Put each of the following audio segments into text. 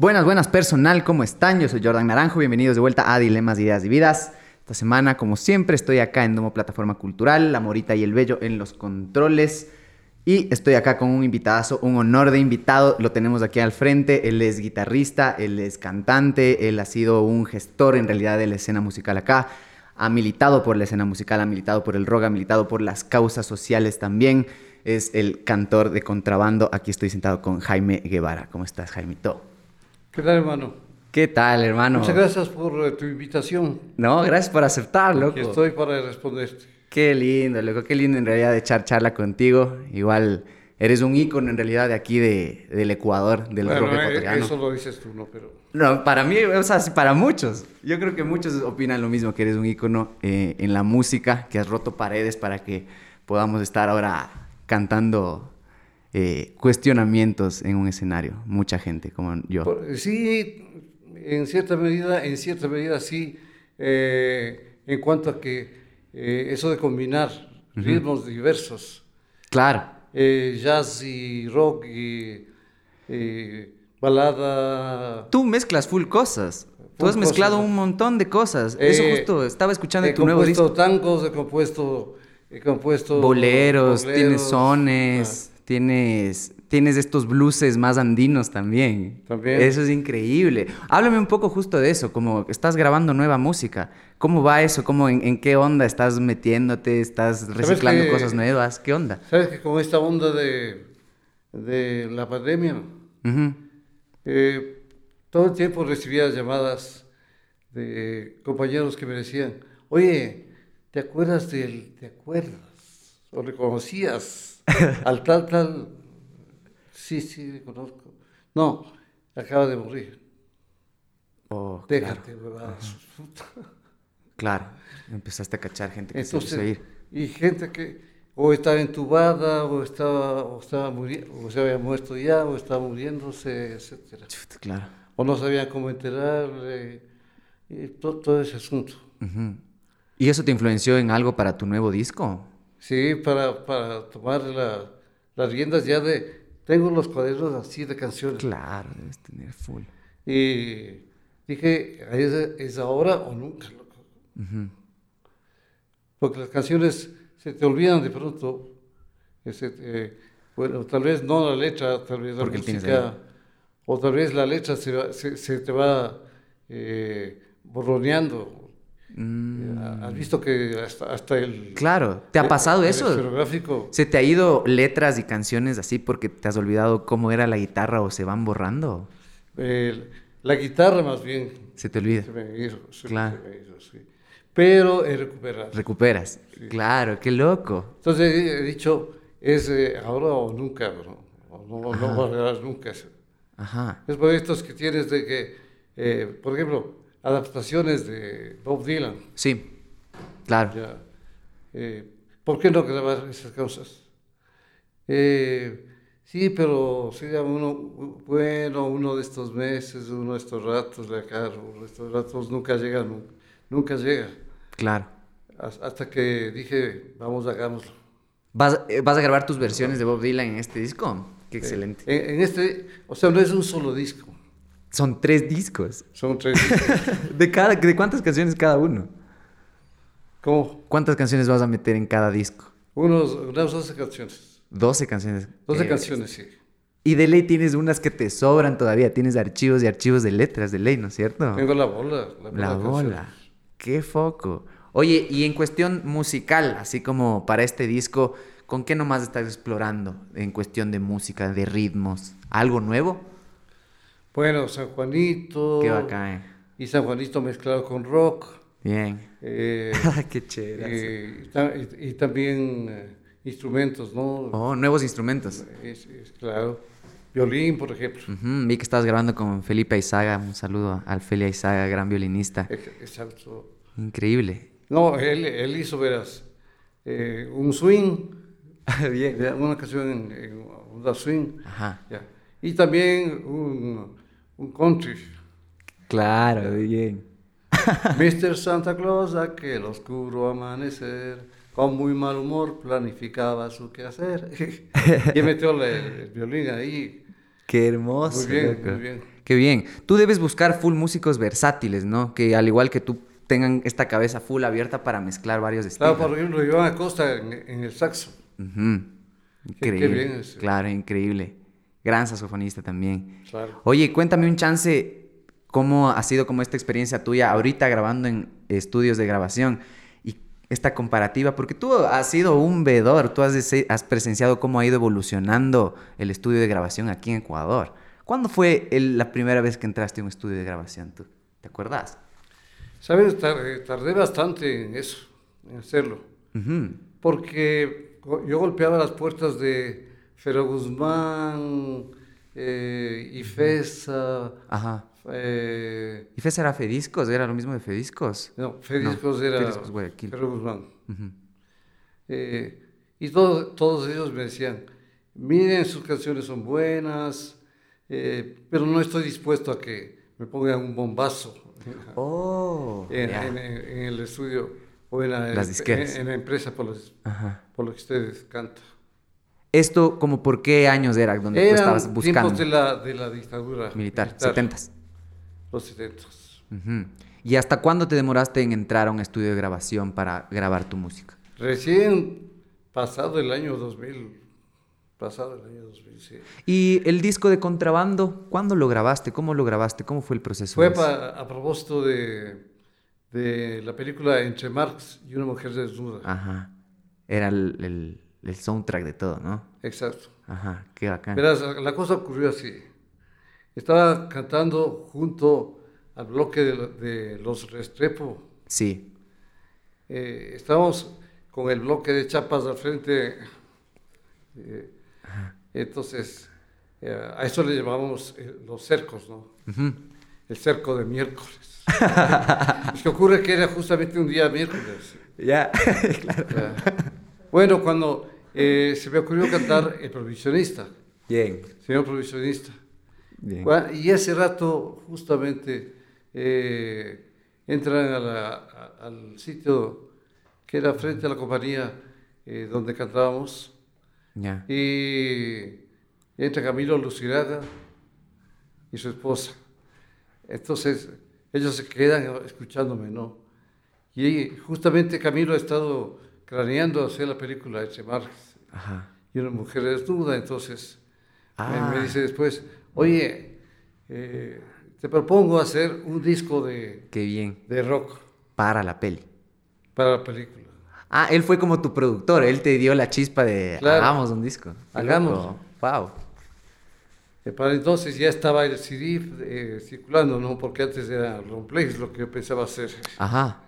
Buenas, buenas personal, ¿cómo están? Yo soy Jordan Naranjo, bienvenidos de vuelta a Dilemas, Ideas y Vidas. Esta semana, como siempre, estoy acá en Domo Plataforma Cultural, La Morita y el Bello en los controles. Y estoy acá con un invitadazo, un honor de invitado. Lo tenemos aquí al frente. Él es guitarrista, él es cantante, él ha sido un gestor en realidad de la escena musical acá. Ha militado por la escena musical, ha militado por el rock, ha militado por las causas sociales también. Es el cantor de contrabando. Aquí estoy sentado con Jaime Guevara. ¿Cómo estás, Jaimito? ¿Qué tal, hermano? ¿Qué tal, hermano? Muchas gracias por eh, tu invitación. No, gracias por aceptarlo. Aquí estoy para responderte. Qué lindo, loco, qué lindo en realidad de echar charla contigo. Igual eres un ícono en realidad de aquí de, del Ecuador, del bueno, rock eh, ecuatoriano. Eso lo dices tú, ¿no? Pero... No, para mí, o sea, sí, para muchos. Yo creo que muchos opinan lo mismo, que eres un ícono eh, en la música, que has roto paredes para que podamos estar ahora cantando eh, cuestionamientos en un escenario. Mucha gente como yo. Por- sí, en cierta medida, en cierta medida sí, eh, en cuanto a que eh, eso de combinar ritmos diversos, Claro. eh, jazz y rock y balada. Tú mezclas full cosas. Tú has mezclado cosas. un montón de cosas. Eso justo estaba escuchando He tu nuevo compuesto disco. tangos, he compuesto, he compuesto Boleros, tienes boleros, sones, tienes, tienes estos blueses más andinos también. También. Eso es increíble. Háblame un poco justo de eso, como estás grabando nueva música. ¿Cómo va eso? ¿Cómo, en, en qué onda estás metiéndote? ¿Estás reciclando que- cosas nuevas? ¿Qué onda? Sabes que con esta onda de, de la pandemia, Ujú. eh, todo el tiempo recibía llamadas de compañeros que me decían, oye, ¿te acuerdas del, te acuerdas? ¿O reconocías al tal, tal? Sí, sí, le conozco. No, acaba de morir. Oh, claro, Déjate, huevadas. claro. Empezaste a cachar gente que se Entonces, ir. y gente que o estaba entubada, o estaba, o estaba muri- o se había muerto ya, o estaba muriéndose, etcétera. Chut, Claro. O no sabían cómo enterarle, y to- todo ese asunto. ¿Y eso te influenció en algo para tu nuevo disco? Sí, para, para tomar la- las riendas ya de... Tengo los cuadernos así de canciones. Claro, debes tener full. Y dije, es, es ahora o nunca, loco. Ujú. Porque las canciones se te olvidan de pronto. Ese, eh, bueno, tal vez no la letra, tal vez la Porque música, o tal vez la letra se, va- se, se te va eh, borroneando. Mm, Has visto que hasta, hasta el... Claro, ¿te ha pasado el eso? esferográfico, ¿Se te ha ido letras y canciones así porque te has olvidado cómo era la guitarra o se van borrando? eh, la guitarra más bien, Se te olvida. se me ha ido, se- Claro. se me ha ido, sí. Pero he recuperado. Recuperas. Claro, qué loco. Entonces he, dicho, es eh, ahora o nunca, bro. O no, no llegar nunca. Ajá. Es por estos que tienes de que, eh, por ejemplo, adaptaciones de Bob Dylan. Sí, claro. Ya. Eh, ¿Por qué no grabar esas cosas? Eh, sí, pero sería uno, bueno, uno de estos meses, uno de estos ratos de acá, uno de estos ratos nunca llega, nunca, nunca llega. Claro. Has- Hasta que dije, vamos, hagámoslo. ¿Vas, eh, vas a grabar tus versiones de Bob Dylan en este disco? Qué excelente. En, en este, o sea, no es un solo disco, Son tres discos. son tres discos. ¿De, cada, ¿De cuántas canciones cada uno? ¿Cómo? ¿Cuántas canciones vas a meter en cada disco? Unos, unas 12 canciones. 12 canciones. 12 Eh, canciones, sí. Y de ley tienes unas que te sobran todavía. Tienes archivos y archivos de letras de ley, ¿no es cierto? Tengo la bola. La, bola. Qué foco. Oye, y en cuestión musical, así como para este disco, ¿con qué nomás estás explorando en cuestión de música, de ritmos? ¿Algo nuevo? Bueno, San Juanito. Qué bacán. Y San Juanito mezclado con rock. Bien. eh, qué chévere. eh, y, ta- y- y también eh, instrumentos, ¿no? Oh, nuevos instrumentos. Es- es claro. Violín, por ejemplo. Ujú, Vi que estabas grabando con Felipe Aizaga. Un saludo al Feli Aizaga, gran violinista. Ex- Exacto. Increíble. No, él, él hizo, verás, eh, un swing, Bien. una canción en, en onda swing. Ajá. ya. Y también un, un country. Claro, bien. Mr. Santa Claus, aquel oscuro amanecer, con muy mal humor planificaba su quehacer. y metió la- el, violín ahí. Qué hermoso. Muy bien, loco. muy bien. Qué bien. Tú debes buscar full músicos versátiles, ¿no? Que al igual que tú tengan esta cabeza full abierta para mezclar varios estilos. Claro, por ejemplo, Iván Acosta en, en el saxo. Ujú. Qué- qué Increíble. bien ese. Claro, increíble. Gran saxofonista también. Claro. Oye, cuéntame un chance, ¿cómo ha sido como esta experiencia tuya ahorita grabando en estudios de grabación? Y esta comparativa, porque tú has sido un vedor, tú has, has presenciado cómo ha ido evolucionando el estudio de grabación aquí en Ecuador. ¿Cuándo fue el- la primera vez que entraste a un estudio de grabación tú? ¿Te acuerdas? ¿Sabes? Eh, Tardé bastante en eso, en hacerlo. Ujú. Porque go- yo golpeaba las puertas de Fero Guzmán, eh, Ifesa, Ajá. eh, ¿Y Fes era Fediscos? ¿Era lo mismo de Fediscos? no, Fediscos No, era Fediscos, Guayaquil. Fero Guzmán. Eh, y todo- todos ellos me decían, miren, sus canciones son buenas, eh, pero no estoy dispuesto a que me pongan un bombazo Oh, en, ya. en- en el estudio o en la, Las en- en la empresa por, los- por lo que ustedes cantan. Esto, como por qué años era donde tú estabas buscando? tiempos de la, de la dictadura Militar, 70s. Los 70s. Ujú. ¿Y hasta cuándo te demoraste en entrar a un estudio de grabación para grabar tu música? Recién pasado el año 2000, pasado el año 2000, sí. ¿Y el disco de contrabando, cuándo lo grabaste? ¿Cómo lo grabaste? ¿Cómo fue el proceso? Fue a propósito de, de la película Entre Marx y una mujer desnuda. Ajá. Era el, el- el soundtrack de todo, ¿no? Exacto. Ajá, qué bacán. Verás, la cosa ocurrió así. Estaba cantando junto al bloque de, de los Restrepo. Sí. Eh, estábamos con el bloque de chapas al frente. eh, entonces, eh, a eso le llamamos eh, los cercos, ¿no? El cerco de miércoles. es que ocurre que era justamente un día miércoles. Ya, claro. Bueno, cuando eh, se me ocurrió cantar El Provisionista, Bien. Señor Provisionista. Bien. Y ese rato, justamente, eh, entran a la- a- al sitio que era frente a la compañía eh, donde cantábamos, Ya. y entra Camilo Luciraga y su esposa. Entonces, ellos se quedan escuchándome, ¿no? Y justamente Camilo ha estado craneando hacer la película de Marx Ajá. y una mujer desnuda, entonces Ah. me, dice después, oye, eh, te propongo hacer un disco de, Qué bien. de rock Para la peli. para la película. Ah, él fue como tu productor, él te dio la chispa de Claro. hagamos un disco. Hagamos. Wow. Eh, para entonces ya estaba el CD eh, circulando, ¿no? Porque antes era plays lo que yo pensaba hacer. Ajá.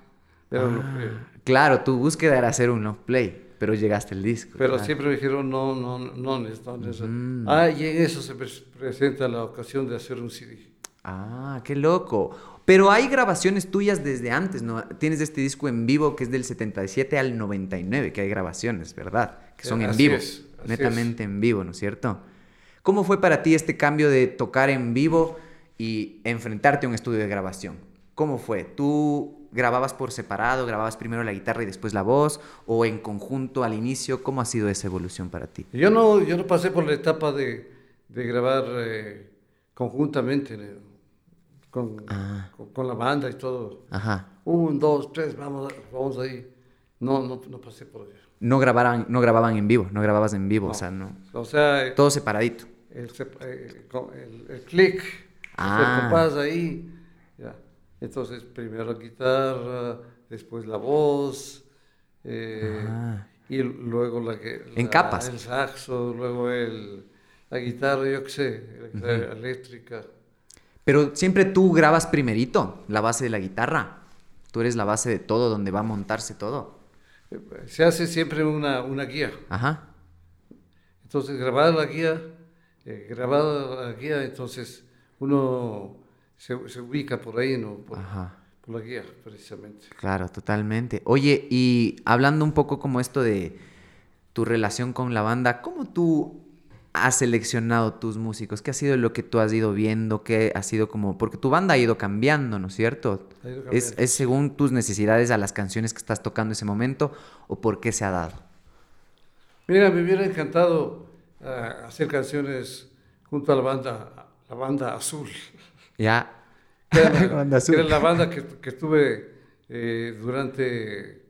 Era Ah, play. Claro, tu búsqueda era hacer un long play, pero llegaste al disco. Pero claro. siempre me dijeron, no, no, no, no, Nes. Mm. Ah, y en eso se pres- presenta la ocasión de hacer un CD. Ah, qué loco. Pero hay grabaciones tuyas desde antes, ¿no? Tienes este disco en vivo que es del 77 al 99, que hay grabaciones, ¿verdad? Que son Eh, en vivo, es, netamente en vivo, ¿no es cierto? ¿Cómo fue para ti este cambio de tocar en vivo y enfrentarte a un estudio de grabación? ¿Cómo fue? ¿Tú grababas por separado, grababas primero la guitarra y después la voz, o en conjunto al inicio? ¿Cómo ha sido esa evolución para ti? Yo no, yo no pasé por la etapa de, de grabar eh, conjuntamente ¿no? con, Ah. con, con la banda y todo. Ajá. Un, dos, tres, vamos, vamos ahí. No, no, no pasé por ello. No grababan, no grababan en vivo, no grababas en vivo, No. o sea, no. O sea, eh, Todo separadito. el, eh, el, el clic, Ah. el compás ahí. Entonces, primero la guitarra, después la voz, eh, Ah. y luego la, que- En la- capas. el saxo, luego el, la guitarra, yo qué sé, la guitarra eléctrica. Pero siempre tú grabas primerito la base de la guitarra. Tú eres la base de todo, donde va a montarse todo. Se hace siempre una, una guía. Ajá. Entonces, grabada la guía, eh, grabada la guía, entonces uno se, se ubica por ahí, ¿no? Por, Ajá. por la guía, precisamente. Claro, totalmente. Oye, y hablando un poco como esto de tu relación con la banda, ¿cómo tú has seleccionado tus músicos? ¿Qué ha sido lo que tú has ido viendo? ¿Qué ha sido como...? Porque tu banda ha ido cambiando, ¿no es cierto? Ha ido ¿Es, es según tus necesidades a las canciones que estás tocando en ese momento o por qué se ha dado? Mira, me hubiera encantado ah, hacer canciones junto a la banda, la banda azul. Ya. Era, la- Banda que era azul. la banda que, que estuve eh, durante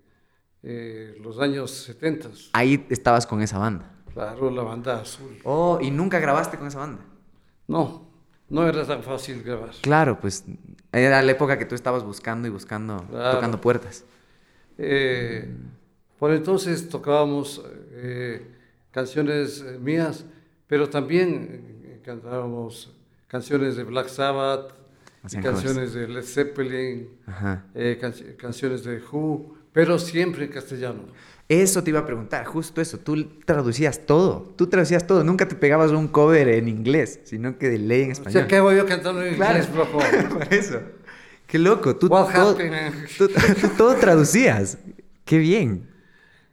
eh, los años 70. Ahí estabas con esa banda. Claro, la banda azul. Oh, ¿y nunca grabaste con esa banda? No, no era tan fácil grabar. Claro, pues era la época que tú estabas buscando y buscando, Claro. tocando puertas. Eh, por entonces tocábamos eh, canciones mías, pero también cantábamos canciones de Black Sabbath, covers. canciones de Led Zeppelin, eh, can- canciones de Who, pero siempre en castellano. Eso te iba a preguntar, justo eso. Tú traducías todo. Tú traducías todo. Nunca te pegabas un cover en inglés, sino que de ley en O español. sea, ¿qué hago yo cantando en Claro. inglés, loco? Por eso. Qué loco. Tú, What todo, tú- tú todo traducías. Qué bien.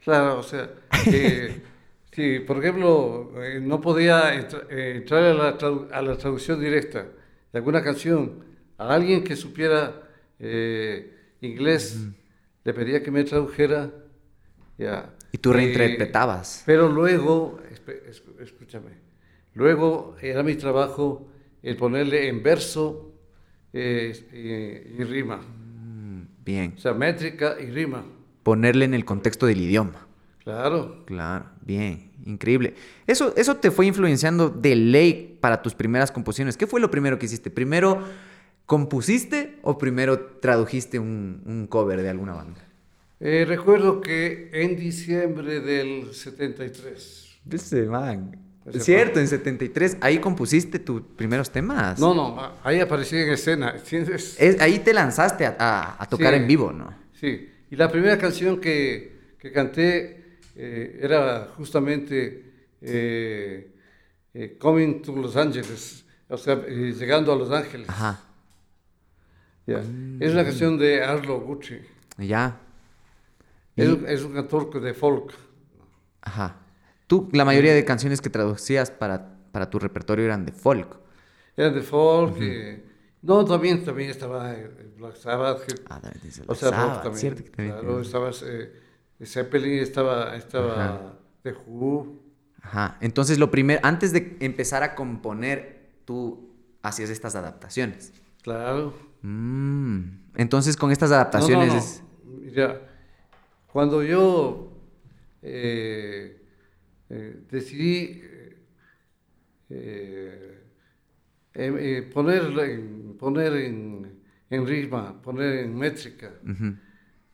Claro, o sea, que si por ejemplo eh, no podía entra- eh, entrar a la, a la traducción directa de alguna canción a alguien que supiera eh, inglés, le pedía que me tradujera. Ya. Y tú Eh, reinterpretabas. pero luego, escúchame, luego era mi trabajo el ponerle en verso eh, y, y rima, Mm, Bien. o sea, métrica y rima. Ponerle en el contexto del idioma. Claro. Claro, bien, increíble. Eso, eso te fue influenciando de ley para tus primeras composiciones. ¿Qué fue lo primero que hiciste? ¿Primero compusiste o primero tradujiste un, un cover de alguna banda? Eh, recuerdo que en diciembre del 73. Ese man. Ese Es cierto, en 73, ahí compusiste tus primeros temas. No, no, ahí aparecí en escena. ¿entiendes? Es- ahí te lanzaste a, a- a tocar Sí. en vivo, ¿no? Sí. Y la primera canción que, que canté eh, era justamente eh, eh, Coming to Los Ángeles, o sea, eh, llegando a Los Ángeles. Ajá, Ya. Es una canción de Arlo Gucci. ya. Y- Es, un- es un cantor de folk. Ajá. Tú, la mayoría de canciones que traducías para, para tu repertorio eran de folk. Era de folk. eh, no, también, también estaba eh, Black Sabbath. que- Ah, también dice O sea, Black Sabbath, también. cierto que también claro, tienes- estaba eh, Zeppelin, estaba, estaba Ajá. The Who. Ajá. Entonces, lo primero, antes de empezar a componer, tú hacías estas adaptaciones. Claro. Mm. Entonces, con estas No, no, adaptaciones no. es- Mira, cuando yo eh, eh, decidí eh, em- eh, poner, en, poner en, en ritmo, poner en métrica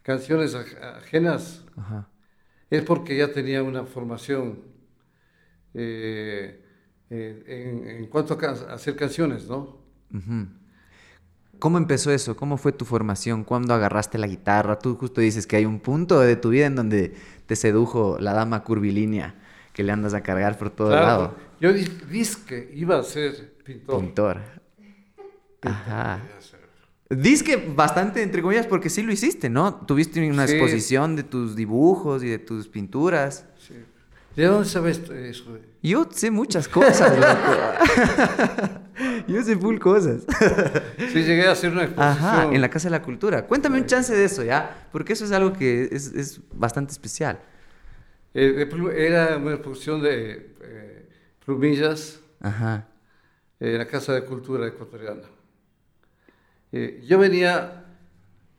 canciones aj- ajenas, Ajá. es porque ya tenía una formación eh, eh, en, en cuanto a, hacer canciones, ¿no? ¿Cómo empezó eso? ¿Cómo fue tu formación? ¿Cuándo agarraste la guitarra? Tú justo dices que hay un punto de tu vida en donde te sedujo la dama curvilínea que le andas a cargar por todo Claro, lado. yo di- dije que iba a ser pintor. Pintor. Ajá. Dices que bastante, entre comillas, porque sí lo hiciste, ¿no? Tuviste una Sí. exposición de tus dibujos y de tus pinturas. Sí. ¿De dónde sabes eso? Yo sé muchas cosas, loco. Yo sé full cosas. Sí, llegué a hacer una exposición. Ajá, en la Casa de la Cultura. Cuéntame un chance de eso, ¿ya? Porque eso es algo que es, es bastante especial. Eh, era una exposición de eh, plumillas Ajá. en la Casa de Cultura Ecuatoriana. Eh, yo venía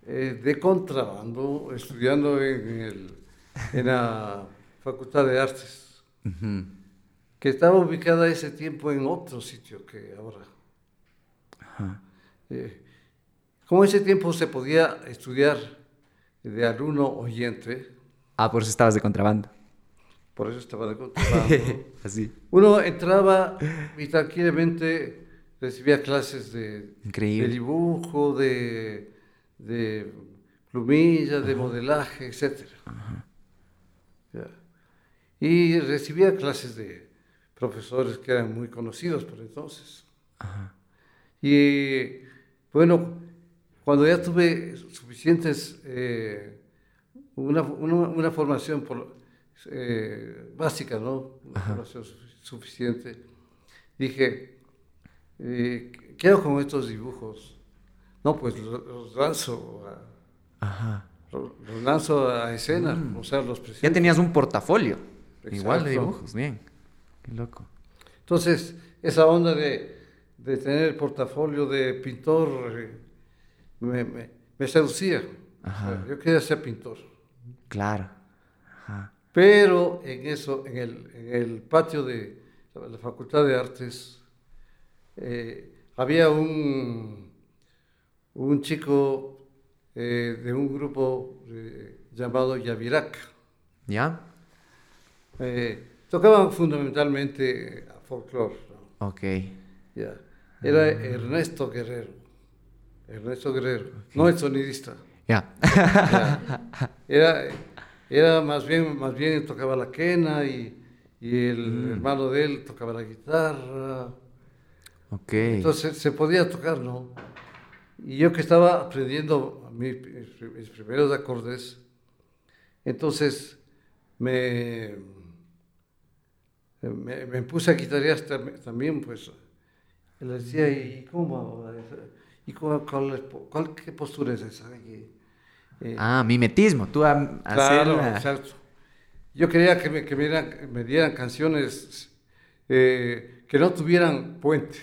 eh, de contrabando, estudiando en, el- en la Facultad de Artes, Ujú. que estaba ubicada ese tiempo en otro sitio que ahora. Ajá. Eh, como ese tiempo se podía estudiar de alumno oyente, Ah, por eso estabas de contrabando. por eso estaba de contrabando. Así. Uno entraba y tranquilamente recibía clases de, dibujo, de, de plumilla, de modelaje, etc. Y recibía clases de profesores que eran muy conocidos por entonces. Ajá. Y bueno, cuando ya tuve suficientes, eh, una, una, una formación por- eh, básica, ¿no? Una formación su- suficiente, dije, eh, ¿qué hago con estos dibujos? No, pues lo- los, lanzo a, Ajá. lo- los lanzo a escena, o sea, los presento. Ya tenías un portafolio. Igual de Exacto. dibujos, bien. Qué loco. Entonces, esa onda de, de tener el portafolio de pintor eh, me, me, me seducía. O sea, yo quería ser pintor. Claro. Ajá. Pero en eso, en el, en el patio de la Facultad de Artes, eh, había un, un chico eh, de un grupo eh, llamado Yavirac. ¿Ya? Eh, tocaban fundamentalmente folclore. ¿no? Ok. Ya. Era Ernesto Guerrero. Ernesto Guerrero, no el sonidista. Ya. Ya. Era, era más bien, más bien tocaba la quena y, y el hermano de él tocaba la guitarra. Ok. Entonces se podía tocar, ¿no? Y yo que estaba aprendiendo mi- mis, mis primeros acordes, entonces me, me, me puse a guitarrear tam- también, pues. Y le decía, ¿y cómo? ¿Y cuál, cuál, qué postura es esa? Y, eh, Ah, mimetismo. Tú a, Claro, hacerla- exacto. Yo quería que me, que me, dieran, me dieran canciones eh, que no tuvieran puente.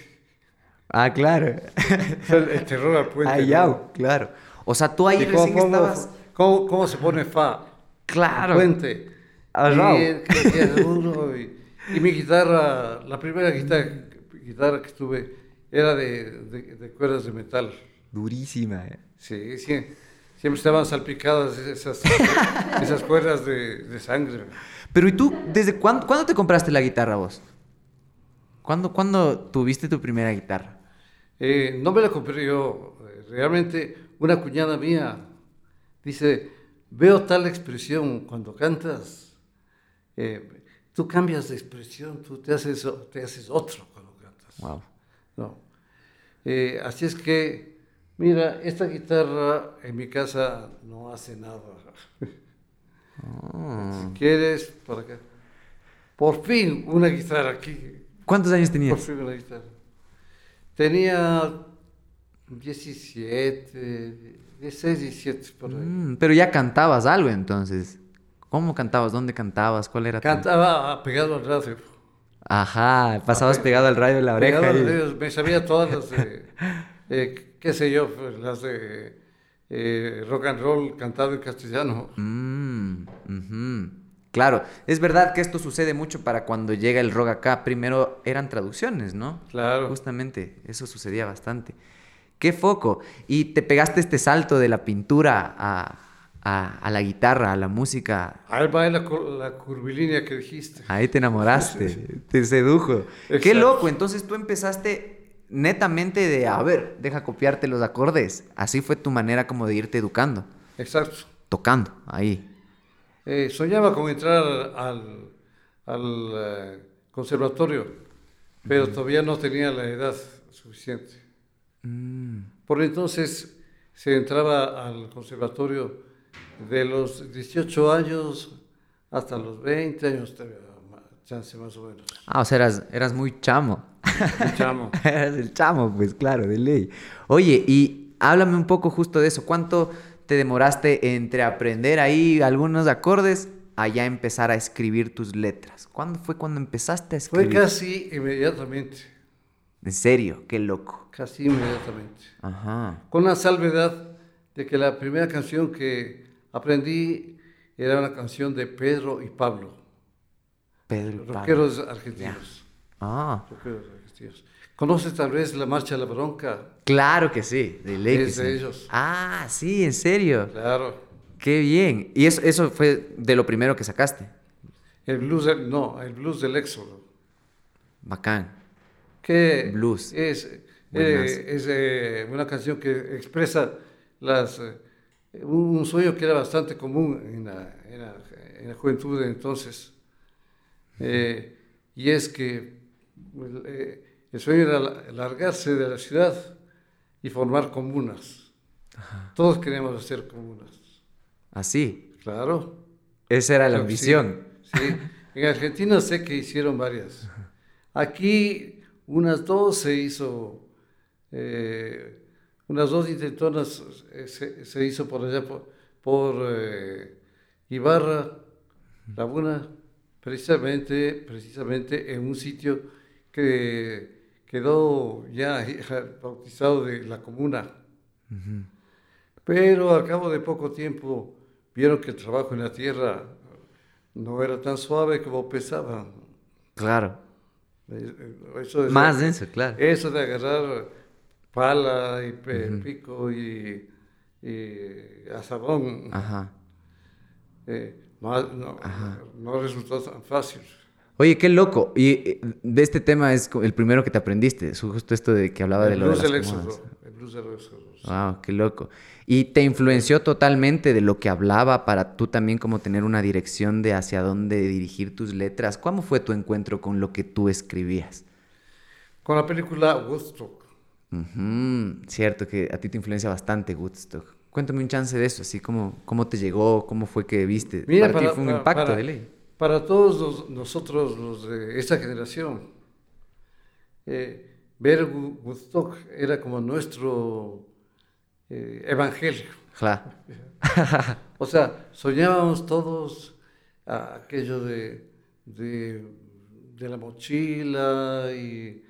Ah, claro. O sea, el, terror al puente. Ah, ¿no? claro. O sea, tú ahí ¿Y cómo, recién cómo- estabas... cómo- cómo se pone fa? Claro. Puente. Ah, y, el- que- que duro, y, y mi guitarra, la primera guitarra, guitarra que tuve era de, de, de cuerdas de metal. Durísima. eh. Sí, sí. Siempre estaban salpicadas esas, esas cuerdas de, de sangre. Pero ¿y tú, desde cuándo, cuándo te compraste la guitarra vos? ¿Cuándo, ¿Cuándo tuviste tu primera guitarra? Eh, no me la compré yo. eh, Realmente, una cuñada mía dice, veo tal expresión cuando cantas. eh, tú cambias de expresión, tú te haces, te haces otro cuando cantas. Wow. No. Eh, así es que, mira, esta guitarra en mi casa no hace nada. Oh. Si quieres, para acá. Por fin, una guitarra aquí. ¿Cuántos años Por tenías? fin una guitarra. Tenía 17, 16, 17 por ahí. Mm, pero ya cantabas algo entonces. ¿Cómo cantabas? ¿Dónde cantabas? ¿Cuál era tu- Cantaba pegado al radio. Ajá, pasabas pegado al radio de la oreja. Pegado al radio, me sabía todas las de, eh, qué sé yo, pues, las de eh, rock and roll cantado en castellano. Mm, ujú. Claro, es verdad que esto sucede mucho para cuando llega el rock acá. Primero eran traducciones, ¿no? Claro. Justamente, eso sucedía bastante. ¡Qué foco! Y te pegaste este salto de la pintura a, a- a la guitarra, a la música. Ahí va la, cur- la curvilínea que dijiste. Ahí te enamoraste, te sedujo. ¡Qué loco! Entonces tú empezaste netamente de, a ver, deja copiarte los acordes. Así fue tu manera como de irte educando, Exacto. tocando, ahí. Eh, soñaba con entrar al, al eh, conservatorio, pero todavía no tenía la edad suficiente. Mm, Por entonces se entraba al conservatorio de los 18 años hasta los 20 años, chance más o menos. Ah, o sea, eras, eras muy chamo. Un chamo. Eras el chamo, pues claro, de ley. Oye, y háblame un poco justo de eso. ¿Cuánto te demoraste entre aprender ahí algunos acordes a ya empezar a escribir tus letras? ¿Cuándo fue cuando empezaste a Fue escribir? casi inmediatamente, En serio, qué loco. casi inmediatamente. Ajá. Con la salvedad de que la primera canción que aprendí era una canción de Pedro y Pablo, Pedro y Pablo. rockeros argentinos. Ah, rockeros argentinos. ¿Conoces tal vez la Marcha a la Bronca? claro que sí, de ley que Es de sí. ellos. Ah, sí, en serio. Claro. Qué bien. Y eso, eso fue de lo primero que sacaste. El blues, del- no, el blues del éxodo. Bacán. Que Blues. es, eh, es eh, una canción que expresa las, eh, un, sueño que era bastante común en la, en la- en la juventud de entonces. Y es que el sueño era la- largarse de la ciudad y formar comunas. Todos queríamos hacer comunas. Así. Claro. Esa era la Creo ambición. Sí, sí. En Argentina sé que hicieron varias. Aquí unas dos se hizo, eh, unas dos intentonas eh, se, se hizo por allá, por, por, eh, Ibarra, Laguna, precisamente, precisamente en un sitio que, quedó ya bautizado de la comuna. Pero al cabo de poco tiempo vieron que el trabajo en la tierra no era tan suave como pensaban. Claro. Eh, eso de- Más denso, claro. Eso de agarrar pala y pe- pico y, y azabón, Ajá. eh, no, no- no resultó tan fácil. Oye, qué loco. Y eh, de este tema es el primero que te aprendiste. Es justo esto de que hablaba de El lo de blues las del comodas. éxodo. El blues del éxodo. Wow, qué loco. Y te influenció totalmente de lo que hablaba para tú también como tener una dirección de hacia dónde dirigir tus letras. ¿Cómo fue tu encuentro con lo que tú escribías? Con la película Woodstock. Ujú, Cierto que a ti te influencia bastante Woodstock. Cuéntame un chance de eso, así como cómo te llegó, cómo fue que viste. Mira, para, ti para- fue un para- impacto para- de ley. Para todos los- nosotros, los de esta generación, eh, ver Wo- Woodstock era como nuestro eh, evangelio. Claro. O sea, soñábamos todos a- aquello de, de, de la mochila y,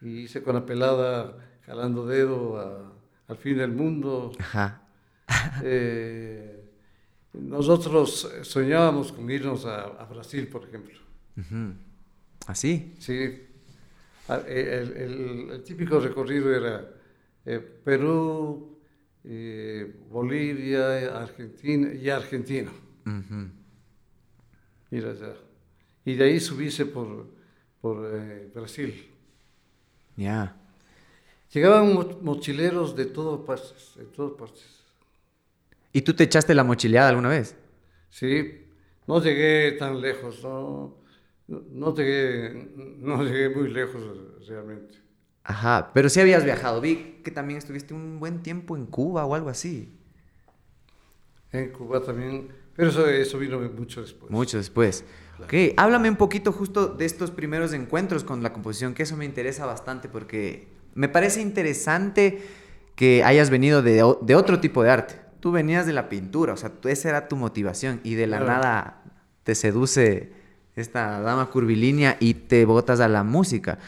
y irse con la pelada jalando dedo a- al fin del mundo. Ajá. Eh, nosotros soñábamos con irnos a, a Brasil, por ejemplo. Así. Sí, A- el, el- el típico recorrido era eh, Perú, eh, Bolivia, Argentina y Argentina. Ujú. Mira ya. Y de ahí subirse por, por eh, Brasil. Ya. Llegaban mo- mochileros de todas partes, de todas partes. ¿Y tú te echaste la mochileada alguna vez? Sí, no llegué tan lejos, no, no, llegué, no llegué muy lejos realmente. Ajá, pero sí habías viajado. Vi que también estuviste un buen tiempo en Cuba o algo así. En Cuba también, pero eso, eso vino mucho después. Mucho después. Ok, háblame un poquito justo de estos primeros encuentros con la composición, que eso me interesa bastante porque me parece interesante que hayas venido de, de otro tipo de arte. Tú venías de la pintura, o sea, tú- esa era tu motivación y de la Claro. nada te seduce esta dama curvilínea y te botas a la música.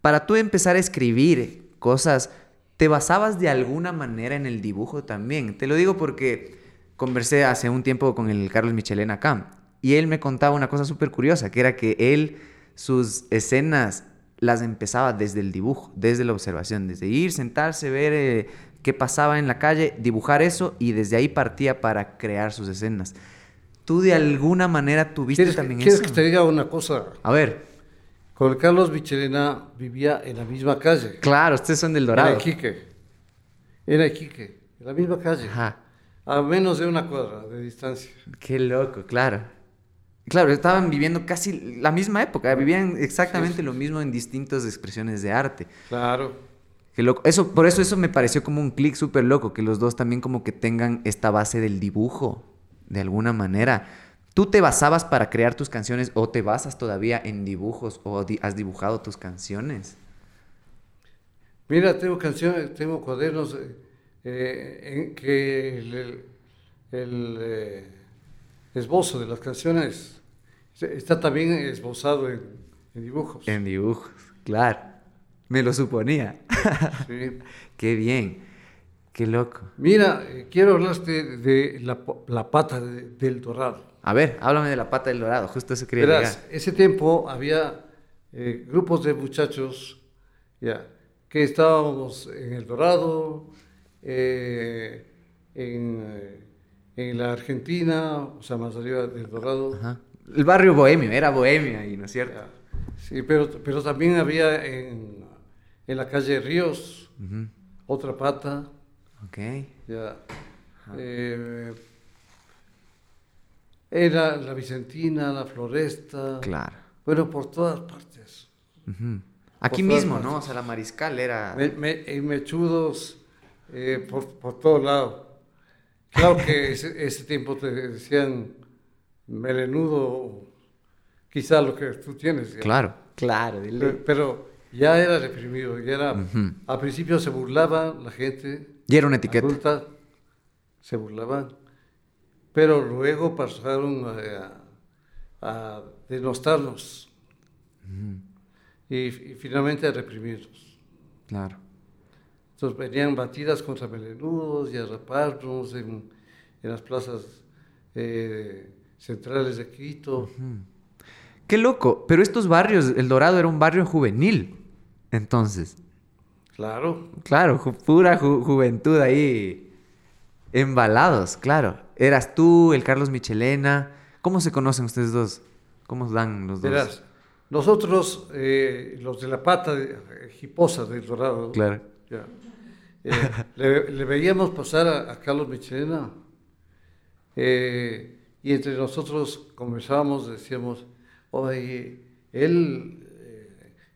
Para tú empezar a escribir cosas, ¿te basabas de alguna manera en el dibujo también? Te lo digo porque conversé hace un tiempo con el Carlos Michelena acá y él me contaba una cosa súper curiosa, que era que él sus escenas las empezaba desde el dibujo, desde la observación, desde ir, sentarse, ver eh, qué pasaba en la calle, dibujar eso y desde ahí partía para crear sus escenas. ¿Tú de alguna manera tuviste ¿Quieres, también quieres eso? que te diga una cosa? A ver, Con Carlos Michelena vivía en la misma calle. claro, ustedes son del Dorado. Era Iquique. Era Iquique, en la misma calle. Ajá. A menos de una cuadra de distancia. Qué loco, claro. Claro, estaban viviendo casi la misma época, vivían exactamente Sí, sí, lo mismo en distintas expresiones de arte. Claro. Qué loco. Eso, por eso eso me pareció como un clic súper loco, que los dos también como que tengan esta base del dibujo, de alguna manera. ¿Tú te basabas para crear tus canciones o te basas todavía en dibujos o di- has dibujado tus canciones? Mira, tengo canciones, tengo cuadernos eh, eh, en que el, el- el, eh, esbozo de las canciones está también esbozado en, en dibujos. En dibujos, claro. Me lo suponía. Sí. Qué bien. Qué loco. Mira, eh, quiero hablarte de la, la pata de- del dorado. A ver, háblame de la pata del dorado, justo eso quería Verás, llegar. ese tiempo había eh, grupos de muchachos ya, que estábamos en El Dorado, eh, en, eh, en la Argentina, o sea, más arriba del Dorado. Ajá. El barrio bohemio, era bohemio ahí, ¿no es cierto? Ya. Sí, pero, pero también había en, en la calle Ríos Ujú. otra pata. Ok. Ya. Eh, era la Vicentina, la Floresta. Claro. Bueno, por todas partes. Ujú. Aquí todas mismo, ¿no? O partes. sea, la mariscal era... Me, me- en mechudos eh, por, por todo lado. Claro que ese, ese tiempo te decían melenudo, quizá lo que tú tienes. ya. Claro. Claro, de Pero, pero ya era reprimido, ya era... Al principio se burlaba la gente. Y era una etiqueta. adulta, se burlaban. Pero luego pasaron a, a denostarnos. Y, y finalmente a reprimirnos. Claro. Entonces venían batidas contra melenudos y a raparnos en, en las plazas eh, centrales de Quito. Qué loco. Pero estos barrios, El Dorado era un barrio juvenil. Entonces. Claro. Claro, ju- pura ju- juventud ahí. Embalados, claro. Eras tú, el Carlos Michelena. ¿Cómo se conocen ustedes dos? ¿Cómo dan los dos? Verás, nosotros, eh, los de la pata de, hiposa del Dorado, Claro. ya, eh, le, le veíamos pasar a, a Carlos Michelena eh, y entre nosotros conversábamos, decíamos, oye, él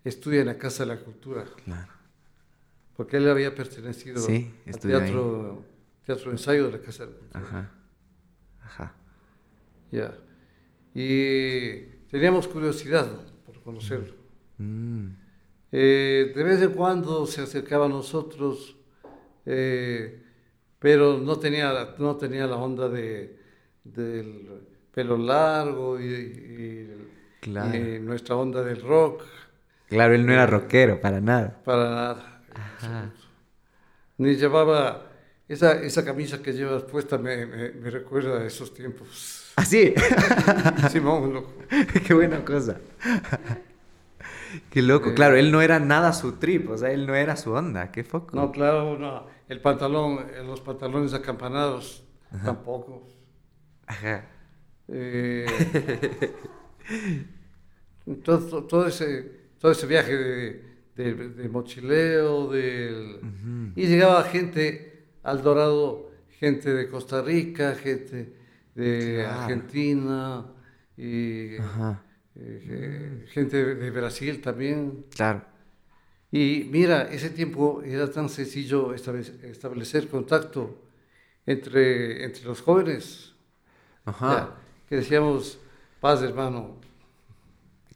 estudia en la Casa de la Cultura, Claro. porque él había pertenecido Sí, al ahí. teatro, teatro ensayo de la Casa de la Cultura. Ajá. Ajá. Ya. Y teníamos curiosidad por conocerlo. Mm, Eh, de vez en cuando se acercaba a nosotros, eh, pero no tenía, no tenía la onda de, del pelo largo y, y- Claro. y nuestra onda del rock, Claro, él no era rockero, para nada. para nada. Ajá. Ni llevaba esa, esa camisa que llevas puesta, me, me- me recuerda a esos tiempos. ¿Ah, sí? Simón, loco. Qué buena cosa. Qué loco. Eh. Claro, él no era nada su trip, o sea, él no era su onda. Qué foco. No, claro, no. El pantalón, eh, los pantalones acampanados, tampoco. Ajá. Eh, todo ese, todo ese viaje de, de- de mochileo, del, y llegaba gente al Dorado, gente de Costa Rica, gente de Claro. Argentina, y Ajá. eh, gente de, Brasil también. Claro. Y mira, ese tiempo era tan sencillo establec- establecer contacto entre, entre los jóvenes. Ajá. Ya, que decíamos, paz hermano.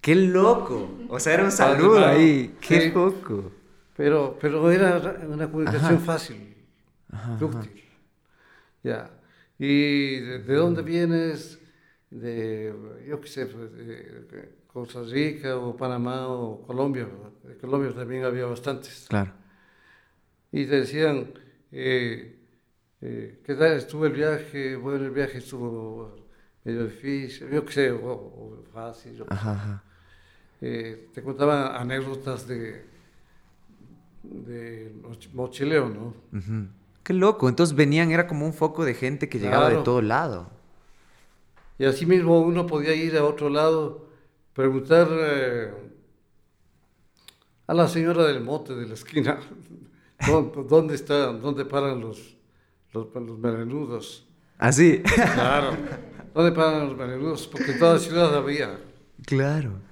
Qué loco. O sea, era un saludo ahí. Qué Sí. foco. Pero, pero era ra- una comunicación Ajá. fácil, dúctil. Ya. ¿Y de, de dónde vienes? De, yo qué sé, pues, de Costa Rica o Panamá o Colombia. De Colombia también había bastantes. Claro. Y te decían, eh, eh, ¿qué tal estuvo el viaje? Bueno, el viaje estuvo medio difícil, yo qué sé, o, o fácil. yo. Ajá, ajá. Eh, te contaban anécdotas de, de moch- mochileo, ¿no? Ujú. Qué loco. Entonces venían, era como un foco de gente que llegaba de todo lado. Y así mismo uno podía ir a otro lado, preguntar eh, a la señora del mote de la esquina, ¿dó- ¿dónde está, dónde paran los, los, los melenudos? Así. Claro. ¿Dónde paran los melenudos? Porque en toda la ciudad había. claro.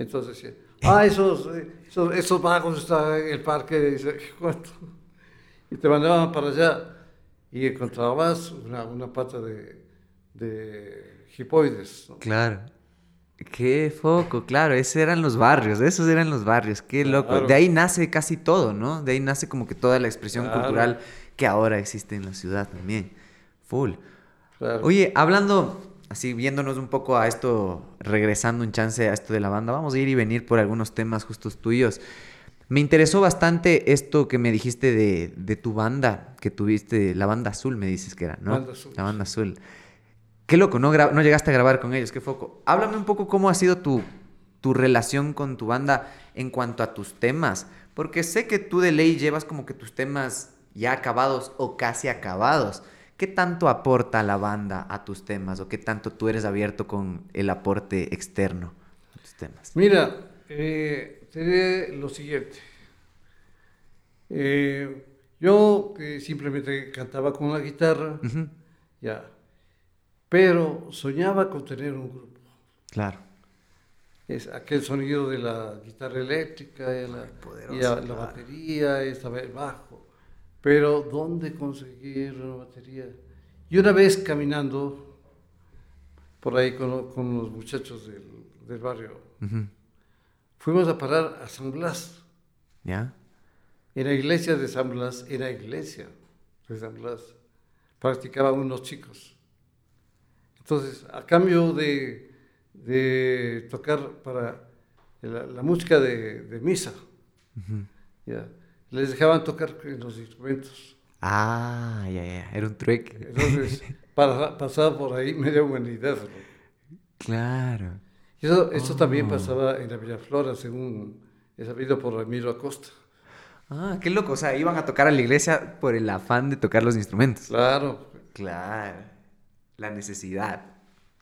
Entonces decía, ah, esos, esos, esos vagos están en el parque, dice, ¿cuánto? Y te mandaban para allá y encontrabas una, una pata de, de hipoides. ¿no? Claro. Qué foco, claro, esos eran los barrios, esos eran los barrios, qué loco. Claro. De ahí nace casi todo, ¿no? De ahí nace como que toda la expresión Claro. cultural que ahora existe en la ciudad también. Full. Claro. Oye, hablando, así viéndonos un poco a esto, regresando un chance a esto de la banda, vamos a ir y venir por algunos temas justos tuyos. Me interesó bastante esto que me dijiste de, de tu banda, que tuviste, la banda azul me dices que era, ¿no? Banda Azul, La banda azul. Qué loco, no llegaste a grabar con ellos, qué foco. Háblame un poco cómo ha sido tu, tu relación con tu banda en cuanto a tus temas, porque sé que tú de ley llevas como que tus temas ya acabados o casi acabados. ¿Qué tanto aporta la banda a tus temas o qué tanto tú eres abierto con el aporte externo a tus temas? Mira, eh, diré lo siguiente. Eh, yo que simplemente cantaba con la guitarra, Ujú, ya, pero soñaba con tener un grupo. Claro. Es aquel sonido de la guitarra eléctrica y la, poderoso, y la- la claro. batería, estaba el bajo. Pero ¿dónde conseguir una batería? Y una vez caminando por ahí con, con los muchachos del, del barrio, fuimos a parar a San Blas. ¿Ya? En la iglesia de San Blas, en la iglesia de San Blas, practicaban unos chicos. Entonces, a cambio de, de tocar para la, la música de, de misa, Ujú, Ya. Les dejaban tocar en los instrumentos. Ah, ya, ya, era un trueque. Entonces, para, pasaba por ahí media humanidad. ¿no? Claro. Y eso, eso también Oh. pasaba en la Villaflora, según he sabido por Ramiro Acosta. Ah, qué loco. O sea, iban a tocar a la iglesia por el afán de tocar los instrumentos. Claro, Claro. La necesidad.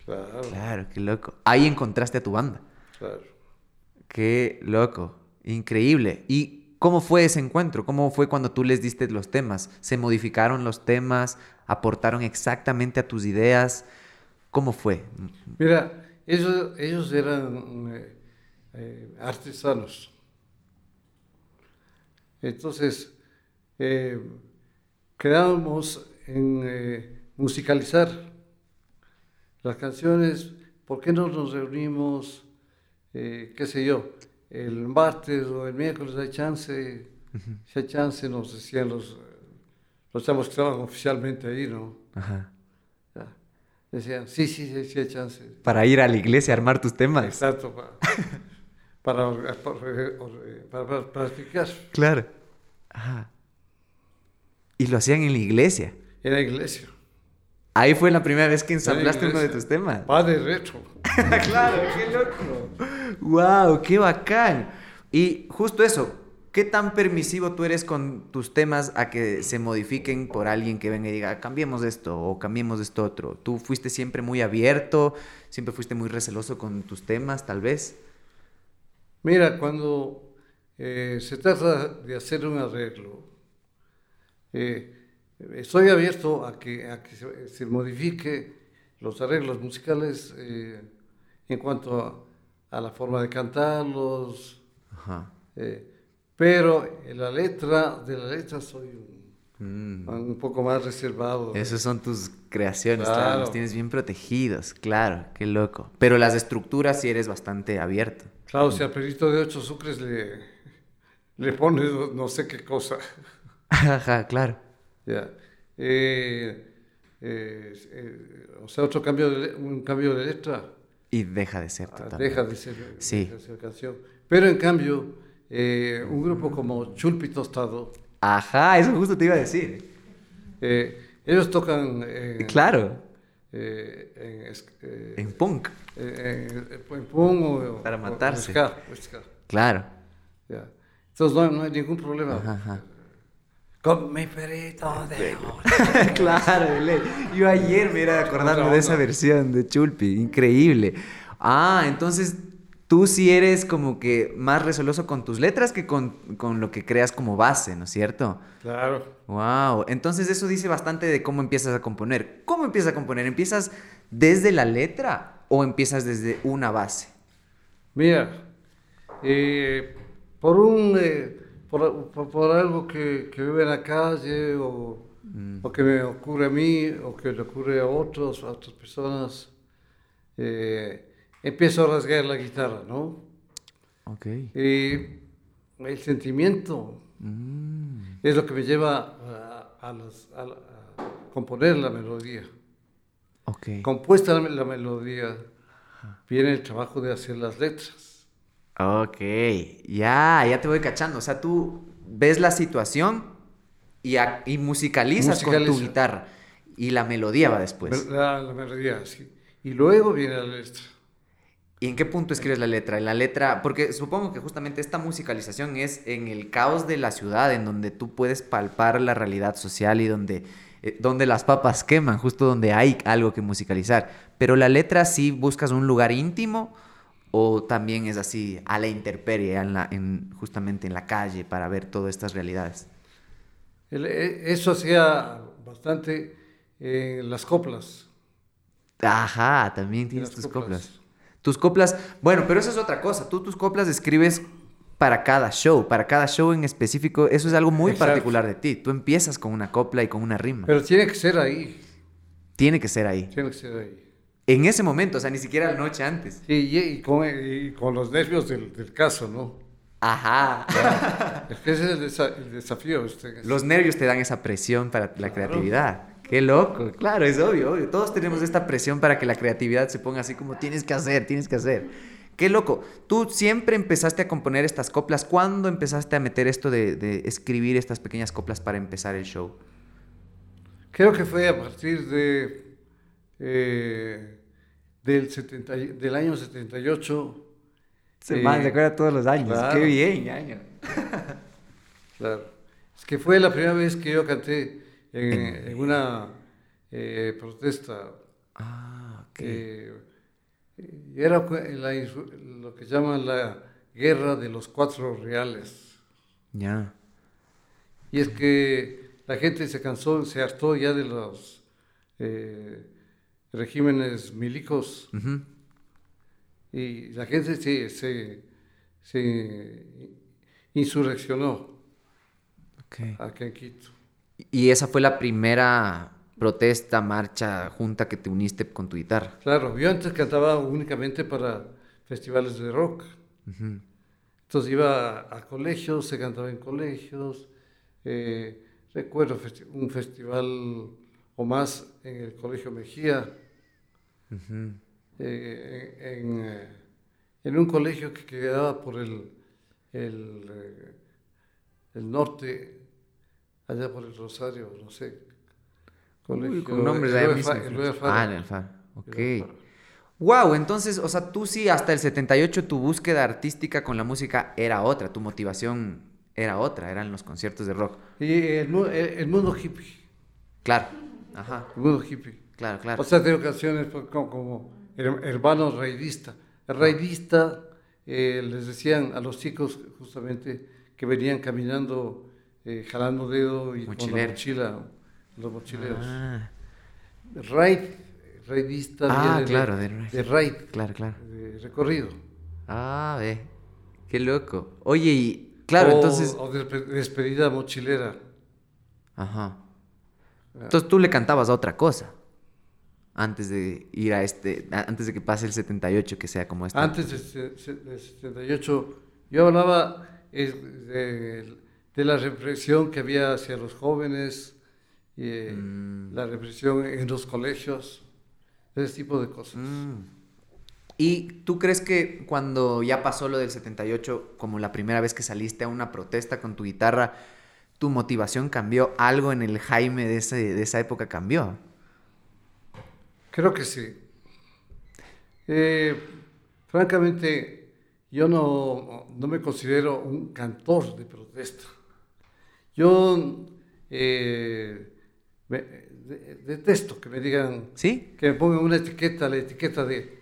claro, Claro, qué loco. Ahí encontraste a tu banda. claro. Qué loco. Increíble. ¿Y cómo fue ese encuentro? ¿Cómo fue cuando tú les diste los temas? ¿Se modificaron los temas? ¿Aportaron exactamente a tus ideas? ¿Cómo fue? Mira, ellos, ellos eran eh, eh, artesanos. Entonces, eh, quedábamos en musicalizar las canciones. ¿Por qué no nos reunimos, qué sé yo, el martes o el miércoles hay chance? Si hay chance, nos decían los, los chavos que estaban oficialmente ahí, ¿no? Ajá. Ya. Decían, sí, sí, sí, sí hay chance. Para ir a la iglesia a armar tus temas. Exacto, para, para- para practicar Claro. Ajá. Y lo hacían en la iglesia. en la iglesia. Ahí fue la primera vez que En la ensamblaste uno de tus temas. Padre retro. claro, qué loco. Wow, qué bacán. Y justo eso, ¿qué tan permisivo tú eres con tus temas a que se modifiquen por alguien que venga y diga, cambiemos esto o cambiemos esto otro? ¿Tú fuiste siempre muy abierto, siempre fuiste muy receloso con tus temas, tal vez? Mira, cuando eh, se trata de hacer un arreglo, eh, estoy abierto a que, a que se, se modifique los arreglos musicales eh, en cuanto a, a la forma de cantarlos, Ajá. eh, pero en la letra, de la letra soy un, Mm. un poco más reservado. Esas son tus creaciones, claro. Claro. los tienes bien protegidos, claro, qué loco. Pero las estructuras sí eres bastante abierto. Claro, si al perrito de ocho sucres le, le pones no sé qué cosa. Ajá, claro. Ya. Eh, eh, eh, o sea, otro cambio de, un cambio de letra Y deja de ser ah, totalmente. deja de ser, Sí. deja de ser canción. Pero en cambio, eh, un grupo como Chulpi Tostado, Ajá, eso justo te iba a decir. eh, ellos tocan Claro, eh, en, eh, en punk. en- en punk o, Para o- o matarse. ska, o ska, Claro. ya. Entonces no, no hay ningún problema. Ajá, ajá. Con mi perrito de oro. claro, de ley. Yo ayer me era acordando de esa versión de Chulpi, increíble. Ah, entonces tú sí eres como que más resoloso con tus letras que con, con lo que creas como base, ¿no es cierto? Claro. Wow, entonces eso dice bastante de cómo empiezas a componer. ¿Cómo empiezas a componer? ¿Empiezas desde la letra o empiezas desde una base? Mira, eh, por un eh, por, por- por algo que, que veo en la calle o, Mm. o que me ocurre a mí o que le ocurre a otros, a otras personas, eh, empiezo a rasgar la guitarra, ¿no? Ok. Y el sentimiento Mm, es lo que me lleva a, a las- a componer la melodía. ok. Compuesta la, la melodía, viene el trabajo de hacer las letras. Ok, ya, ya te voy cachando. O sea, tú ves la situación y, a- y musicalizas con tu guitarra. Y la melodía va después. La, la melodía, sí. Y luego viene la letra. ¿Y en qué punto escribes la letra? La letra, porque supongo que justamente esta musicalización es en el caos de la ciudad, en donde tú puedes palpar la realidad social y donde, eh, donde las papas queman, justo donde hay algo que musicalizar. Pero la letra sí buscas un lugar íntimo o también es así a la intemperie, en la- en- justamente en la calle para ver todas estas realidades. E- eso hacía bastante en las coplas. Ajá, también tienes tus coplas. coplas. Tus coplas, bueno, pero eso es otra cosa. Tú tus coplas escribes para cada show, para cada show en específico. Eso es algo muy Exacto. particular de ti. Tú empiezas con una copla y con una rima. Pero tiene que ser ahí. Tiene que ser ahí. Tiene que ser ahí. En ese momento, o sea, ni siquiera la noche antes. Sí, y, y con, y con los nervios del, del caso, ¿no? Ajá. Es que ese es el, desa- el desafío. es- Los nervios te dan esa presión para la Claro. creatividad. Qué loco. Claro, es obvio, obvio. Todos tenemos esta presión para que la creatividad se ponga así como tienes que hacer, tienes que hacer. Qué loco. Tú siempre empezaste a componer estas coplas. ¿Cuándo empezaste a meter esto de, de escribir estas pequeñas coplas para empezar el show? Creo que fue a partir de eh, del, 70 y- del año 78. Se Eh, man, se acuerda todos los años. claro. Qué bien, año. Claro. Es que fue la primera vez que yo canté en, en una eh, protesta. Ah, ok. eh, era la lo que llaman la guerra de los cuatro reales. Ya. Y es que la gente se cansó, se hartó ya de los eh, regímenes milicos y la gente se, se, se insurreccionó Ok. acá en Quito. Y esa fue la primera protesta, marcha, junta que te uniste con tu guitarra. Claro, yo antes cantaba únicamente para festivales de rock. Entonces iba a, a colegios, se cantaba en colegios. eh, recuerdo festi- un festival o más en el Colegio Mejía, Eh, en, en, eh, en un colegio que quedaba por el, el, eh, el norte, allá por el Rosario, no sé. Uy, con nombres Royal mismo. Ah, en el Faro. Ok. Wow, entonces, o sea, tú sí, hasta el 78 tu búsqueda artística con la música era otra, tu motivación era otra, eran los conciertos de rock. Y el, el- el mundo hippie, Claro, ajá, el mundo hippie. Claro, claro. O sea, tengo canciones pues, como, como her- Hermano Raidista. Raidista eh, les decían a los chicos justamente que venían caminando, eh, jalando dedo y con la mochila, los mochileros. Ah, Raid, raidista Ah, de- claro, de raid. de raid, claro, claro. de recorrido. Ah, ve, qué loco. Oye, y claro, o, entonces... O despe- despedida mochilera. Ajá. Entonces tú le cantabas a otra cosa. Antes de ir a este, antes de que pase el 78, que sea como este. Antes de del 78, yo hablaba de, de la represión que había hacia los jóvenes, y, eh, Mm. la represión en los colegios, ese tipo de cosas. Mm. ¿Y tú crees que cuando ya pasó lo del 78, como la primera vez que saliste a una protesta con tu guitarra, tu motivación cambió? ¿Algo en el Jaime de, ese- de esa época cambió? Creo que sí. Eh, francamente, yo no, no me considero un cantor de protesta. Yo eh, me- de- detesto que me digan ¿Sí? que me pongan una etiqueta, la etiqueta de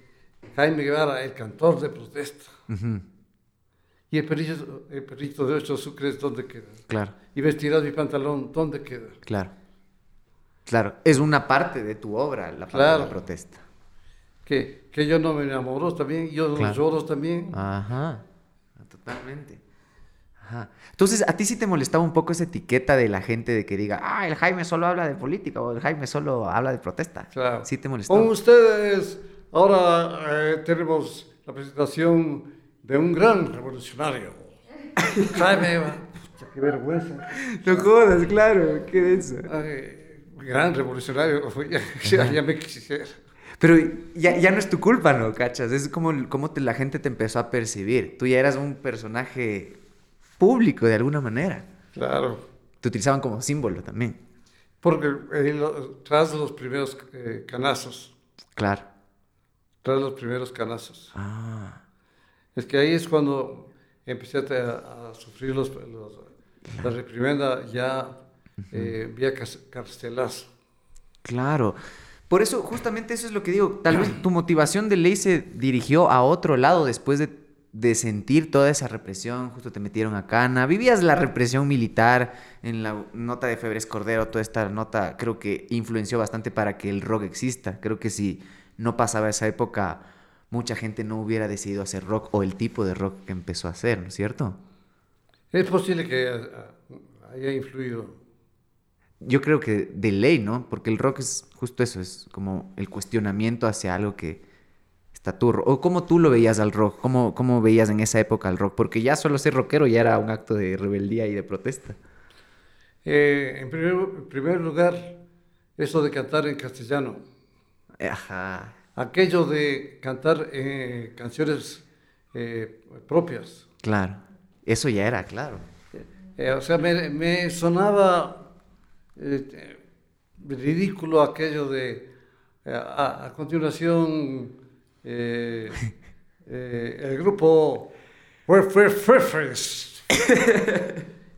Jaime Guevara, el cantor de protesta. Y el perrito, el perrito de ocho sucres, ¿dónde queda? Claro, Y vestirás mi pantalón, ¿dónde queda? claro. Claro, es una parte de tu obra, la parte de Claro. la protesta. Que, que yo no me enamoro también, yo Claro. los lloro también. Ajá, totalmente. Ajá. Entonces, ¿a ti sí te molestaba un poco esa etiqueta de la gente de que diga, ah, el Jaime solo habla de política o el Jaime solo habla de protesta? Claro. Sí te molestaba. Con ustedes, ahora eh, tenemos la presentación de un gran revolucionario. Jaime Qué vergüenza. No jodas, claro, qué denso. Ay, gran revolucionario. ya, ya, me quisiera. Pero ya, ya no es tu culpa, ¿no? ¿Cachas? Es como, como te- la gente te empezó a percibir. Tú ya eras un personaje público de alguna manera. Claro. Te utilizaban como símbolo también. Porque eh, lo- tras los primeros eh, canazos, Claro. tras los primeros canazos. Ah, Es que ahí es cuando empecé a, a sufrir los, los- la reprimenda ya eh, vía carcelazo. claro. Por eso, justamente eso es lo que digo. Tal vez tu motivación de ley se dirigió a otro lado después de, de sentir toda esa represión. Justo te metieron a cana. Vivías la represión militar en la nota de Febres Cordero. Toda esta nota creo que influenció bastante para que el rock exista. Creo que si no pasaba esa época, mucha gente no hubiera decidido hacer rock o el tipo de rock que empezó a hacer, ¿no es cierto? Es posible que ah, ah, haya influido. Yo creo que de ley, ¿no? Porque el rock es justo eso, es como el cuestionamiento hacia algo que está turro. O cómo tú lo veías al rock, cómo, cómo veías en esa época al rock, porque ya solo ser rockero ya era un acto de rebeldía y de protesta. Eh, en, primer, en primer lugar, eso de cantar en castellano. Ajá. Aquello de cantar eh, canciones eh, propias. Claro, eso ya era, claro. Eh, o sea, me, me sonaba eh, ridículo aquello de, eh, a, continuación, eh, eh, el grupo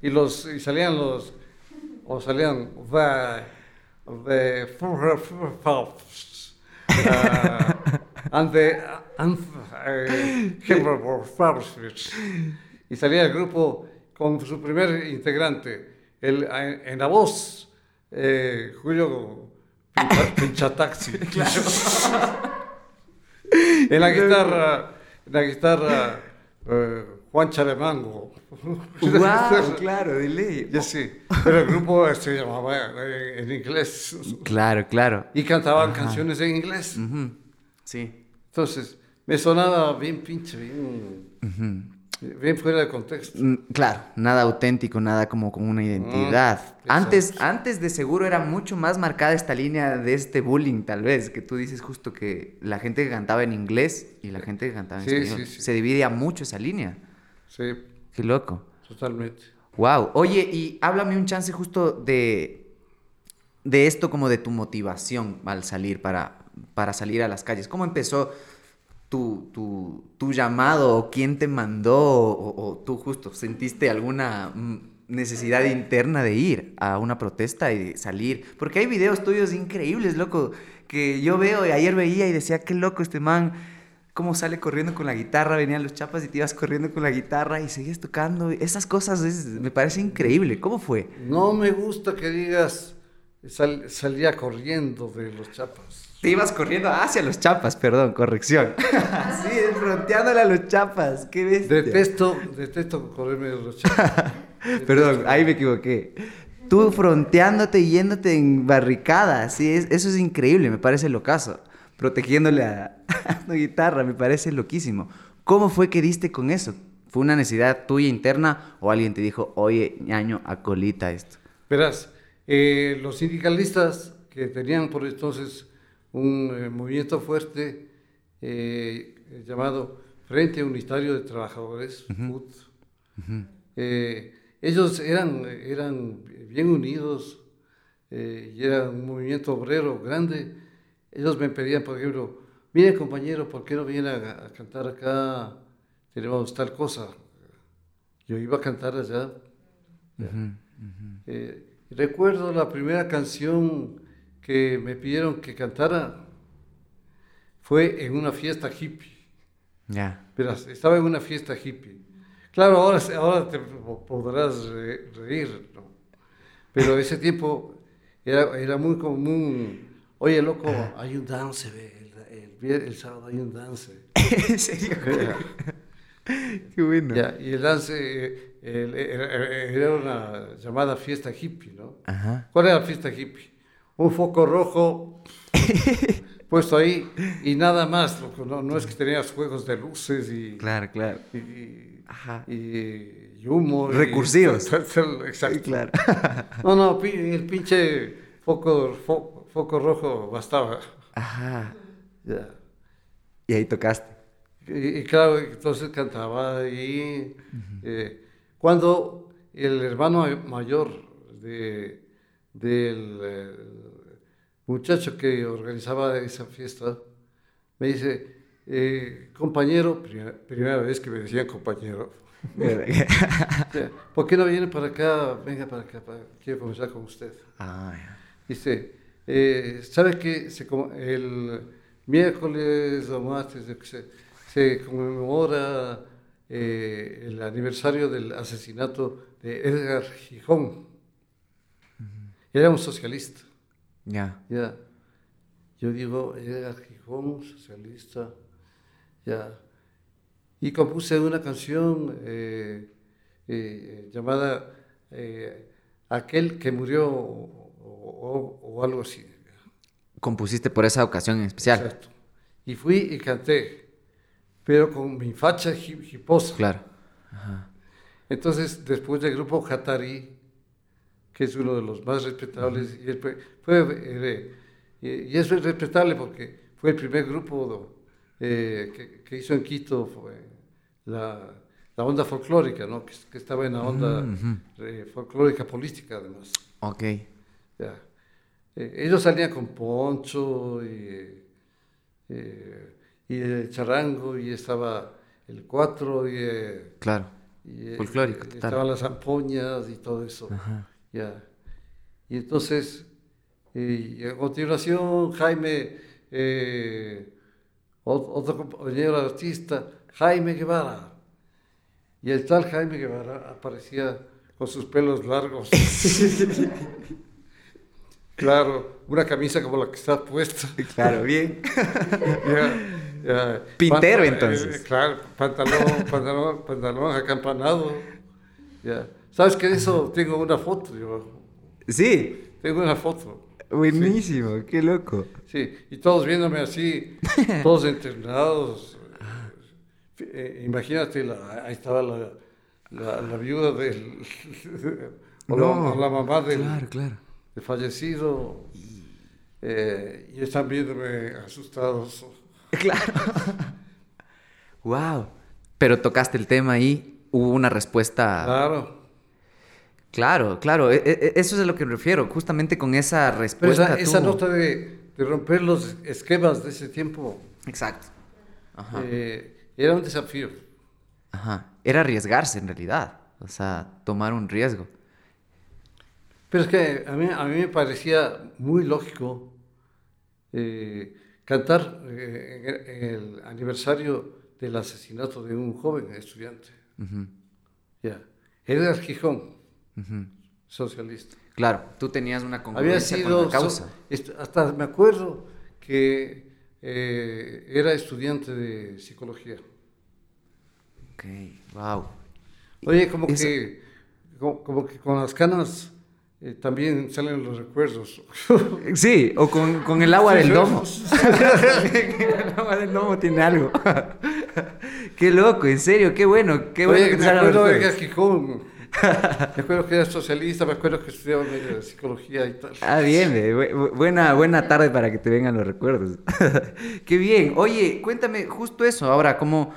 y, los, y salían los, o salían the, and, uh, y salía el grupo con su primer integrante, el, en la voz, eh, Julio Pincha- Pinchataxi. en la guitarra, en la guitarra, eh, Juan Chalemango. Wow, claro, de ley. Ya sí, pero el grupo se llamaba eh, en inglés Claro, claro. y cantaban canciones en inglés. Ujú, Sí. Entonces, me sonaba bien pinche, bien, bien fuera de contexto. Mm, Claro, nada auténtico, nada como con una identidad. Mm, antes, antes de seguro era mucho más marcada esta línea de este bullying, tal vez, que tú dices justo que la gente que cantaba en inglés y la gente que cantaba en Sí, español. sí, sí. Se dividía mucho esa línea. Sí, Qué loco. totalmente. Wow. Oye, y háblame un chance justo de, de esto como de tu motivación al salir para, para salir a las calles. ¿Cómo empezó tu, tu, tu llamado? ¿O quién te mandó? O, o tú justo sentiste alguna mm, necesidad interna de ir a una protesta y salir? Porque hay videos tuyos increíbles, loco, que yo veo y ayer veía y decía, qué loco este man. Cómo sale corriendo con la guitarra, venían los chapas y te ibas corriendo con la guitarra y seguías tocando. Esas cosas me parece increíble. ¿Cómo fue? No me gusta que digas sal- salía corriendo de los chapas. Te ibas corriendo hacia los chapas, perdón, corrección. sí, fronteándole a los chapas, qué bestia. Detesto, detesto correrme de los chapas. Perdón, ahí me equivoqué. Tú fronteándote y yéndote en barricadas, sí, es- eso es increíble, me parece locazo. Protegiéndole a a la guitarra, me parece loquísimo. ¿Cómo fue que diste con eso? ¿Fue una necesidad tuya interna o alguien te dijo, oye, ñaño, acolita esto? Verás, eh, los sindicalistas que tenían por entonces un eh, movimiento fuerte eh, llamado Frente Unitario de Trabajadores, FUT, eh, ellos eran, eran bien unidos y era un movimiento obrero grande. Ellos me pedían, por ejemplo, mire compañero, ¿por qué no viene a, a cantar acá? Tenemos tal cosa. Yo iba a cantar allá. Recuerdo la primera canción que me pidieron que cantara fue en una fiesta hippie. Ya. Verás, estaba en una fiesta hippie. Claro, ahora, ahora te po- podrás re- reír, ¿no? pero ese tiempo era, era muy común. Oye, loco, hay un dance, el, el el sábado hay un dance. ¿En serio? Qué bueno. Ya, y el dance eh, el- era, era una llamada fiesta hippie, ¿no? Ajá. ¿Cuál era la fiesta hippie? Un foco rojo puesto ahí y nada más, loco, no, no es que tenías juegos de luces y, Claro, claro. y, y- Ajá. y- y humo. y- Recursivos. Exacto. Claro. No, no, el pinche foco, fo- foco rojo bastaba. Ajá. Ya. Y ahí tocaste. Y, y claro, entonces cantaba ahí. eh, cuando el hermano mayor de, del eh, muchacho que organizaba esa fiesta me dice, eh, compañero, primera, primera vez que me decían compañero, ¿por qué no viene para acá? Venga para acá, para- quiero conversar con usted. ah. Dice, eh, ¿sabe que se, el miércoles o martes se conmemora eh, el aniversario del asesinato de Edgar Gijón? Era un socialista, Ya. ya. Yo digo, Edgar Gijón, socialista, ya. Y compuse una canción eh, eh, llamada eh, Aquel que murió o, o- o algo así. Compusiste por esa ocasión en especial. Exacto. Y fui y canté, pero con mi facha hi- hiposa. Claro. Entonces, después del grupo Hatari, que es uno de los más respetables, y, fue, fue, eh, y, es respetable porque fue el primer grupo eh, que, que hizo en Quito fue la, la onda folclórica, ¿no? Que, que estaba en la onda eh, folclórica política, además. Ok. Ya. Ellos salían con poncho y, y el charango y estaba el cuatro y, Claro. y, Folclórico, y total. estaban las zampoñas y todo eso. Ajá. Ya. Y entonces, y a continuación, Jaime, eh, ot- otro compañero artista, Jaime Guevara. Y el tal Jaime Guevara aparecía con sus pelos largos. claro, una camisa como la que está puesta. Claro, bien. Ya, ya. Pintero, Panta- entonces. eh, claro, pantalón, pantalón, pantalón acampanado. Ya. ¿Sabes qué de eso? Tengo una foto, yo. Sí. Tengo una foto. Buenísimo, qué loco. Sí, y todos viéndome así, todos entrenados. Eh, imagínate, la- ahí estaba la, la, la viuda del. o, No, la mamá del, Claro, claro. del fallecido. eh, y están viéndome asustados. Claro. wow. Pero tocaste el tema y hubo una respuesta. Claro. Claro, claro. e- e- Eso es a lo que me refiero. Justamente con esa Pero respuesta. esa, nota de, de romper los esquemas de ese tiempo Exacto. Ajá. eh, era un desafío. Ajá. Era arriesgarse en realidad. O sea, tomar un riesgo. Pero es que a mí, a mí me parecía muy lógico eh, cantar eh, en el- aniversario del asesinato de un joven estudiante. Ujú, Ya. Gijón, socialista. Claro, tú tenías una Había congruencia con sido, la causa. so- hasta me acuerdo que eh, era estudiante de psicología. Ok, wow. Oye, como que, como, como que con las canas eh, también salen los recuerdos. Sí, o con, con el agua Sí, del sí. domo. el agua del domo tiene algo. qué loco, en serio, qué bueno, qué bueno Oye, que te los recuerdos. Me acuerdo que era socialista, me acuerdo que estudiaba psicología y tal. Ah, bien, bu- buena, buena tarde para que te vengan los recuerdos. Qué bien. Oye, cuéntame justo eso. Ahora, como,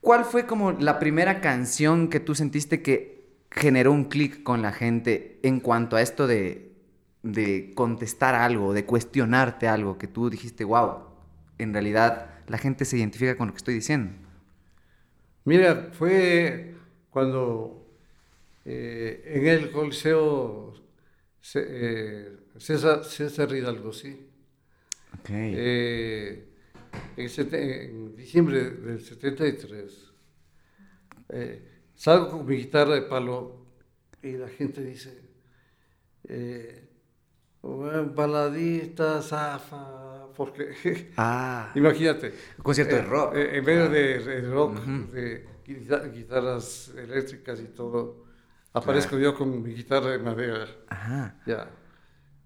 ¿cuál fue como la primera canción que tú sentiste que generó un clic con la gente en cuanto a esto de, de contestar algo, de cuestionarte algo, que tú dijiste, wow, en realidad la gente se identifica con lo que estoy diciendo? Mira, fue cuando eh, en el Coliseo eh, César, César Hidalgo, sí. Ok. Eh, en, diciembre del 73, eh, salgo con mi guitarra de palo y la gente dice, "Buen baladista, zafa, porque ah, imagínate. un concierto de rock. en vez de, de rock, de guitarras eléctricas y todo, aparezco yo con mi guitarra de madera. Ajá. Ya.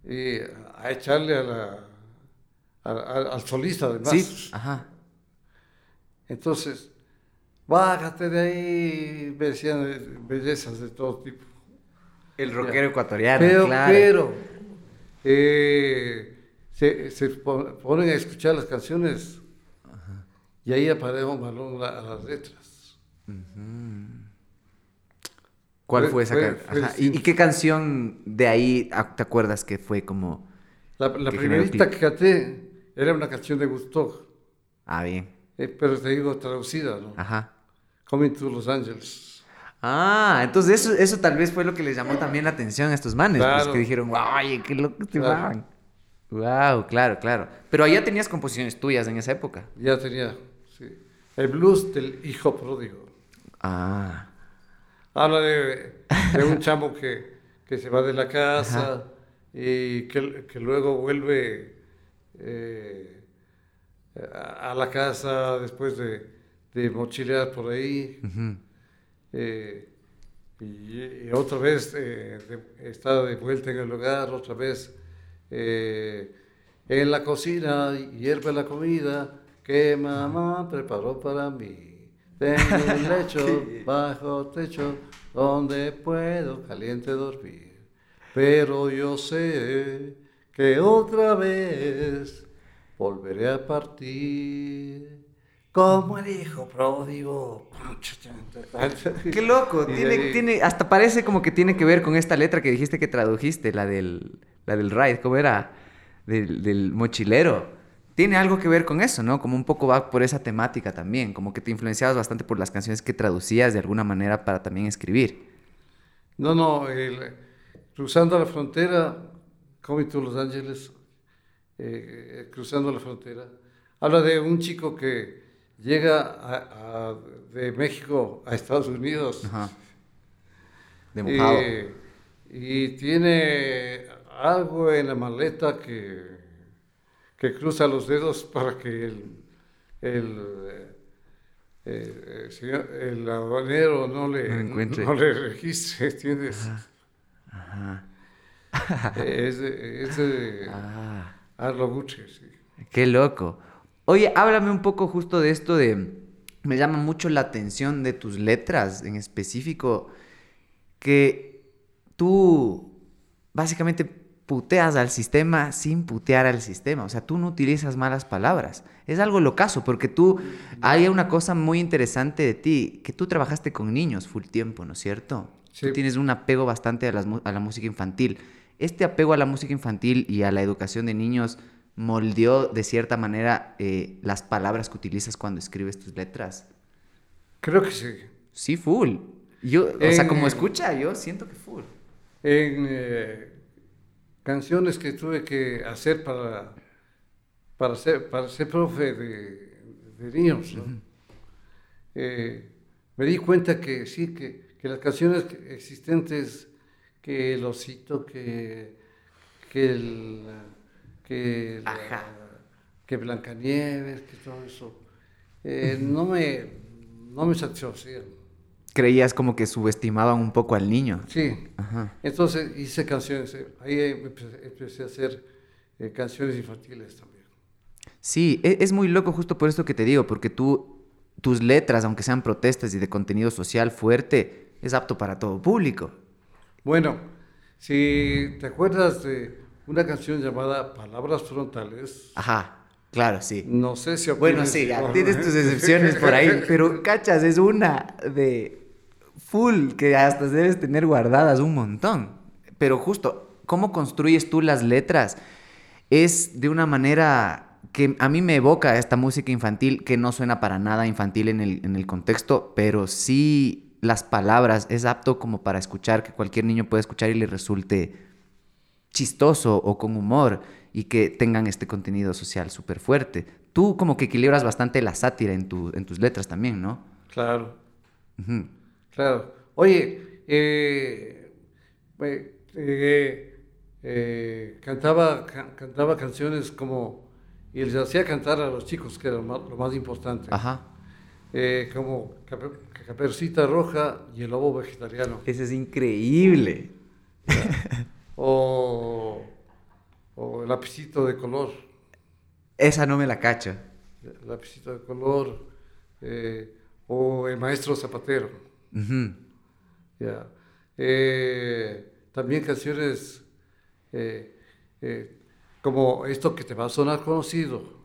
Y a echarle a la, a- a- al solista además. Sí, ajá. Entonces, bájate de ahí, me decían eh, bellezas de todo tipo. El rockero ecuatoriano, Pero, claro. pero, eh, se, se pon- ponen a escuchar las canciones y ahí aparece un balón a las letras. ¿Cuál Fue- fue esa fue- can- fue Ajá, ¿Y, qué canción de ahí ah, te acuerdas que fue como... La, la Que primerita que canté era una canción de Gusto, Ah, bien. pero te digo traducida, ¿no? Ajá. Coming to Los Angeles. Ah, entonces eso, eso tal vez fue lo que les llamó también la atención a estos manes, pues, Claro. que dijeron, oye, qué loco este Claro. man". Wow, claro, claro. Pero allá tenías composiciones tuyas en esa época. Ya tenía, sí. El blues del hijo pródigo. Ah, Habla de, de un chamo que, que se va de la casa y que, que luego vuelve eh, a a la casa después de, de mochilear por ahí. eh, y, y otra vez eh, de- está de vuelta en el hogar, otra vez en la cocina, hierve la comida que mamá preparó para mí. Tengo un lecho bajo techo donde puedo caliente dormir. Pero yo sé que otra vez volveré a partir. como el hijo pródigo. Qué loco, tiene, ahí- tiene, hasta parece como que tiene que ver con esta letra que dijiste que tradujiste, la del, la del ride, ¿cómo era? Del, del mochilero. Tiene algo que ver con eso, ¿no? Como un poco va por esa temática también, como que te influenciabas bastante por las canciones que traducías de alguna manera para también escribir. No, no, el- cruzando la frontera, Coming to Los Ángeles, eh, eh, cruzando la frontera, habla de un chico que llega a- a- de México a Estados Unidos Ajá. De mojado. eh, y tiene algo en la maleta que, que cruza los dedos para que el, el, eh, eh, señor- el aduanero no le, No lo encuentre. no le registre, ¿entiendes? Ajá. Es, de- es de Ah. Arlo Gucci, sí. Qué loco. Oye, háblame un poco justo de esto de... Me llama mucho la atención de tus letras en específico, que tú básicamente puteas al sistema sin putear al sistema. O sea, tú no utilizas malas palabras. Es algo locazo, porque tú... Hay una cosa muy interesante de ti, que tú trabajaste con niños full tiempo, ¿no es cierto? Sí. Tú tienes un apego bastante a, las mu- a la música infantil. Este apego a la música infantil y a la educación de niños moldeó de cierta manera eh, las palabras que utilizas cuando escribes tus letras. Creo que sí. Sí, full. Yo, o sea, como escucha, yo siento que full. En eh, canciones que tuve que hacer para, para, ser, para ser profe de, de niños, ¿no? Eh, me di cuenta que sí, que, que las canciones existentes, que el osito, que, que el... Que, la- que Blancanieves, que todo eso, eh, no, me, no me satisfacían. Creías como que subestimaban un poco al niño. Sí, Ajá. entonces hice canciones, eh, ahí empecé, empecé a hacer eh, canciones infantiles también. Sí, e- es, muy loco justo por esto que te digo, porque tú, tus letras, aunque sean protestas y de contenido social fuerte, es apto para todo público. Bueno, si te acuerdas de una canción llamada Palabras Frontales, Ajá, claro, sí. no sé si... Bueno, sí, tienes tus excepciones por ahí, pero cachas, es una de full que hasta debes tener guardadas un montón. Pero justo, ¿cómo construyes tú las letras? Es de una manera que a mí me evoca esta música infantil que no suena para nada infantil en el, en el contexto, pero sí las palabras es apto como para escuchar, que cualquier niño puede escuchar y le resulte chistoso o con humor y que tengan este contenido social súper fuerte. Tú como que equilibras bastante la sátira en, tu, en tus letras también, ¿no? Claro. Claro. Oye, eh, eh, eh, cantaba, ca- cantaba canciones como... Y les hacía cantar a los chicos, que era lo más, lo más importante. Ajá. Eh, como Cape- Caperucita Roja y el Lobo Vegetariano. Ese es increíble. O, o el lapicito de color. Esa no me la cacho. Lapicito de color. o el maestro Zapatero. Ya. Eh, también canciones eh, eh, como esto que te va a sonar conocido.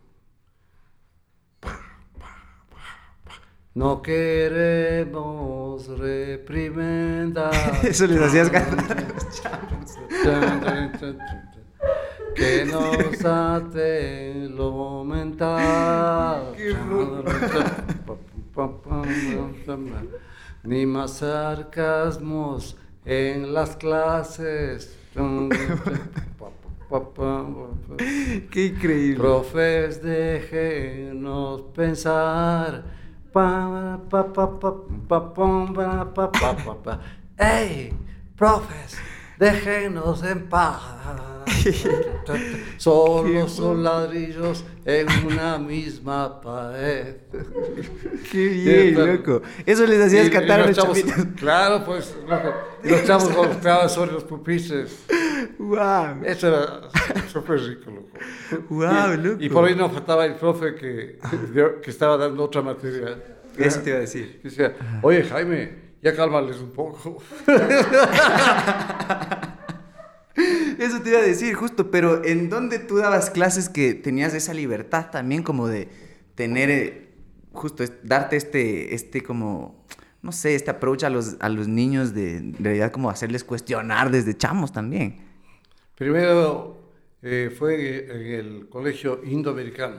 No queremos reprimenda. Eso les hacías cantar Que nos ate lo mental. Ni más sarcasmos en las clases. Qué increíble. Profes, déjenos pensar. Pa, pa, pa. ¡Ey! Profes, déjenos en paz. Solo son ladrillos en una misma pared. Qué bien, loco. Eso les hacías Y- y cantar a los chavos-. Claro, pues, loco. Los chavos golpeaban sobre los pupitres. Wow. Eso era súper rico, loco. Y, loco. y por ahí nos faltaba el profe que, que estaba dando otra materia. Eso te iba a decir. Que decía, oye Jaime, ya cálmales un poco. Eso te iba a decir, justo, pero ¿en dónde tú dabas clases que tenías esa libertad también como de tener eh, justo es darte este, este como, no sé, este approach a los, a los niños de, en realidad como hacerles cuestionar desde chamos también. Primero eh, fue en el colegio indoamericano.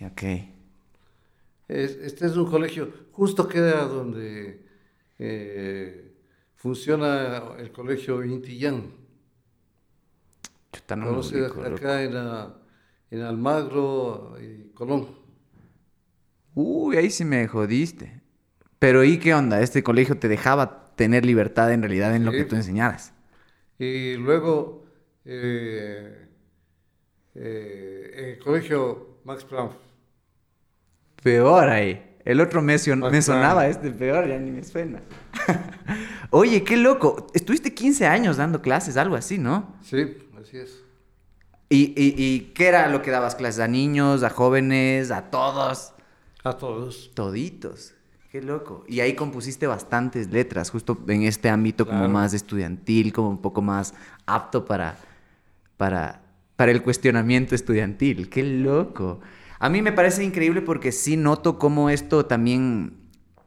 Ok. Es- este es un colegio, justo queda donde eh, funciona el colegio Intillán. No Conoce loco. acá en, en Almagro y Colón. Uy, ahí sí me jodiste. Pero ¿y qué onda? ¿Este colegio te dejaba tener libertad en realidad en lo que tú enseñaras? Y luego eh, eh, el colegio Max Planck. Peor ahí. El otro me, son- me sonaba este peor, ya ni me suena. Oye, qué loco. Estuviste 15 años dando clases, algo así, ¿no? Sí, así es. ¿Y, y, y qué era lo que dabas clases? ¿A niños, a jóvenes, a todos? A todos. Toditos. Qué loco. Y ahí compusiste bastantes letras, justo en este ámbito como más estudiantil, como un poco más apto para, para, para el cuestionamiento estudiantil. Qué loco. A mí me parece increíble porque sí noto cómo esto también...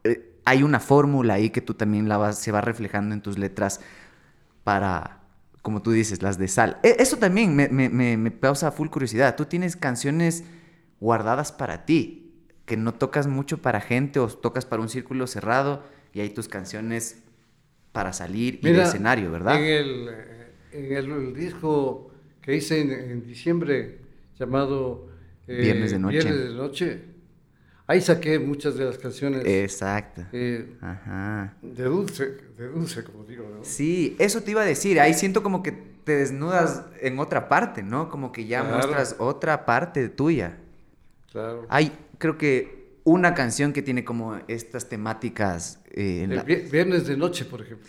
eh, hay una fórmula ahí que tú también la vas, se va reflejando en tus letras para, como tú dices, las de sal. E- Eso también me, me, me, me causa full curiosidad. Tú tienes canciones guardadas para ti, que no tocas mucho para gente o tocas para un círculo cerrado y hay tus canciones para salir y de escenario, ¿verdad? En el, en el, el disco que hice en, en diciembre llamado eh, Viernes de Noche. Viernes de Noche, ahí saqué muchas de las canciones Exacto. eh, Ajá. de dulce, de dulce, como digo. ¿no? Sí, eso te iba a decir. Ahí siento como que te desnudas en otra parte, ¿no? Como que ya Claro. muestras otra parte tuya. Claro. Hay, creo que una canción que tiene como estas temáticas eh, en la... vi- Viernes de Noche, por ejemplo.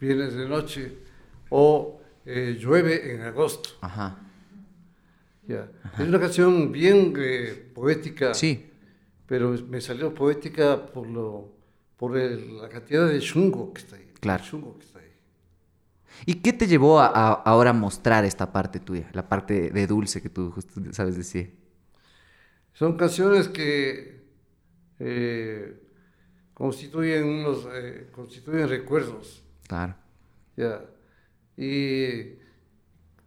Viernes de Noche. O eh, Llueve en agosto. Ajá. Es una canción bien eh, poética. Sí. Pero me salió poética por lo por el- la cantidad de chungo que está ahí. Claro. El chungo que está ahí. ¿Y qué te llevó a, a- ahora mostrar esta parte tuya? La parte de dulce que tú justo sabes decir. Son canciones que eh, constituyen unos eh, constituyen recuerdos. Claro. Ya. Y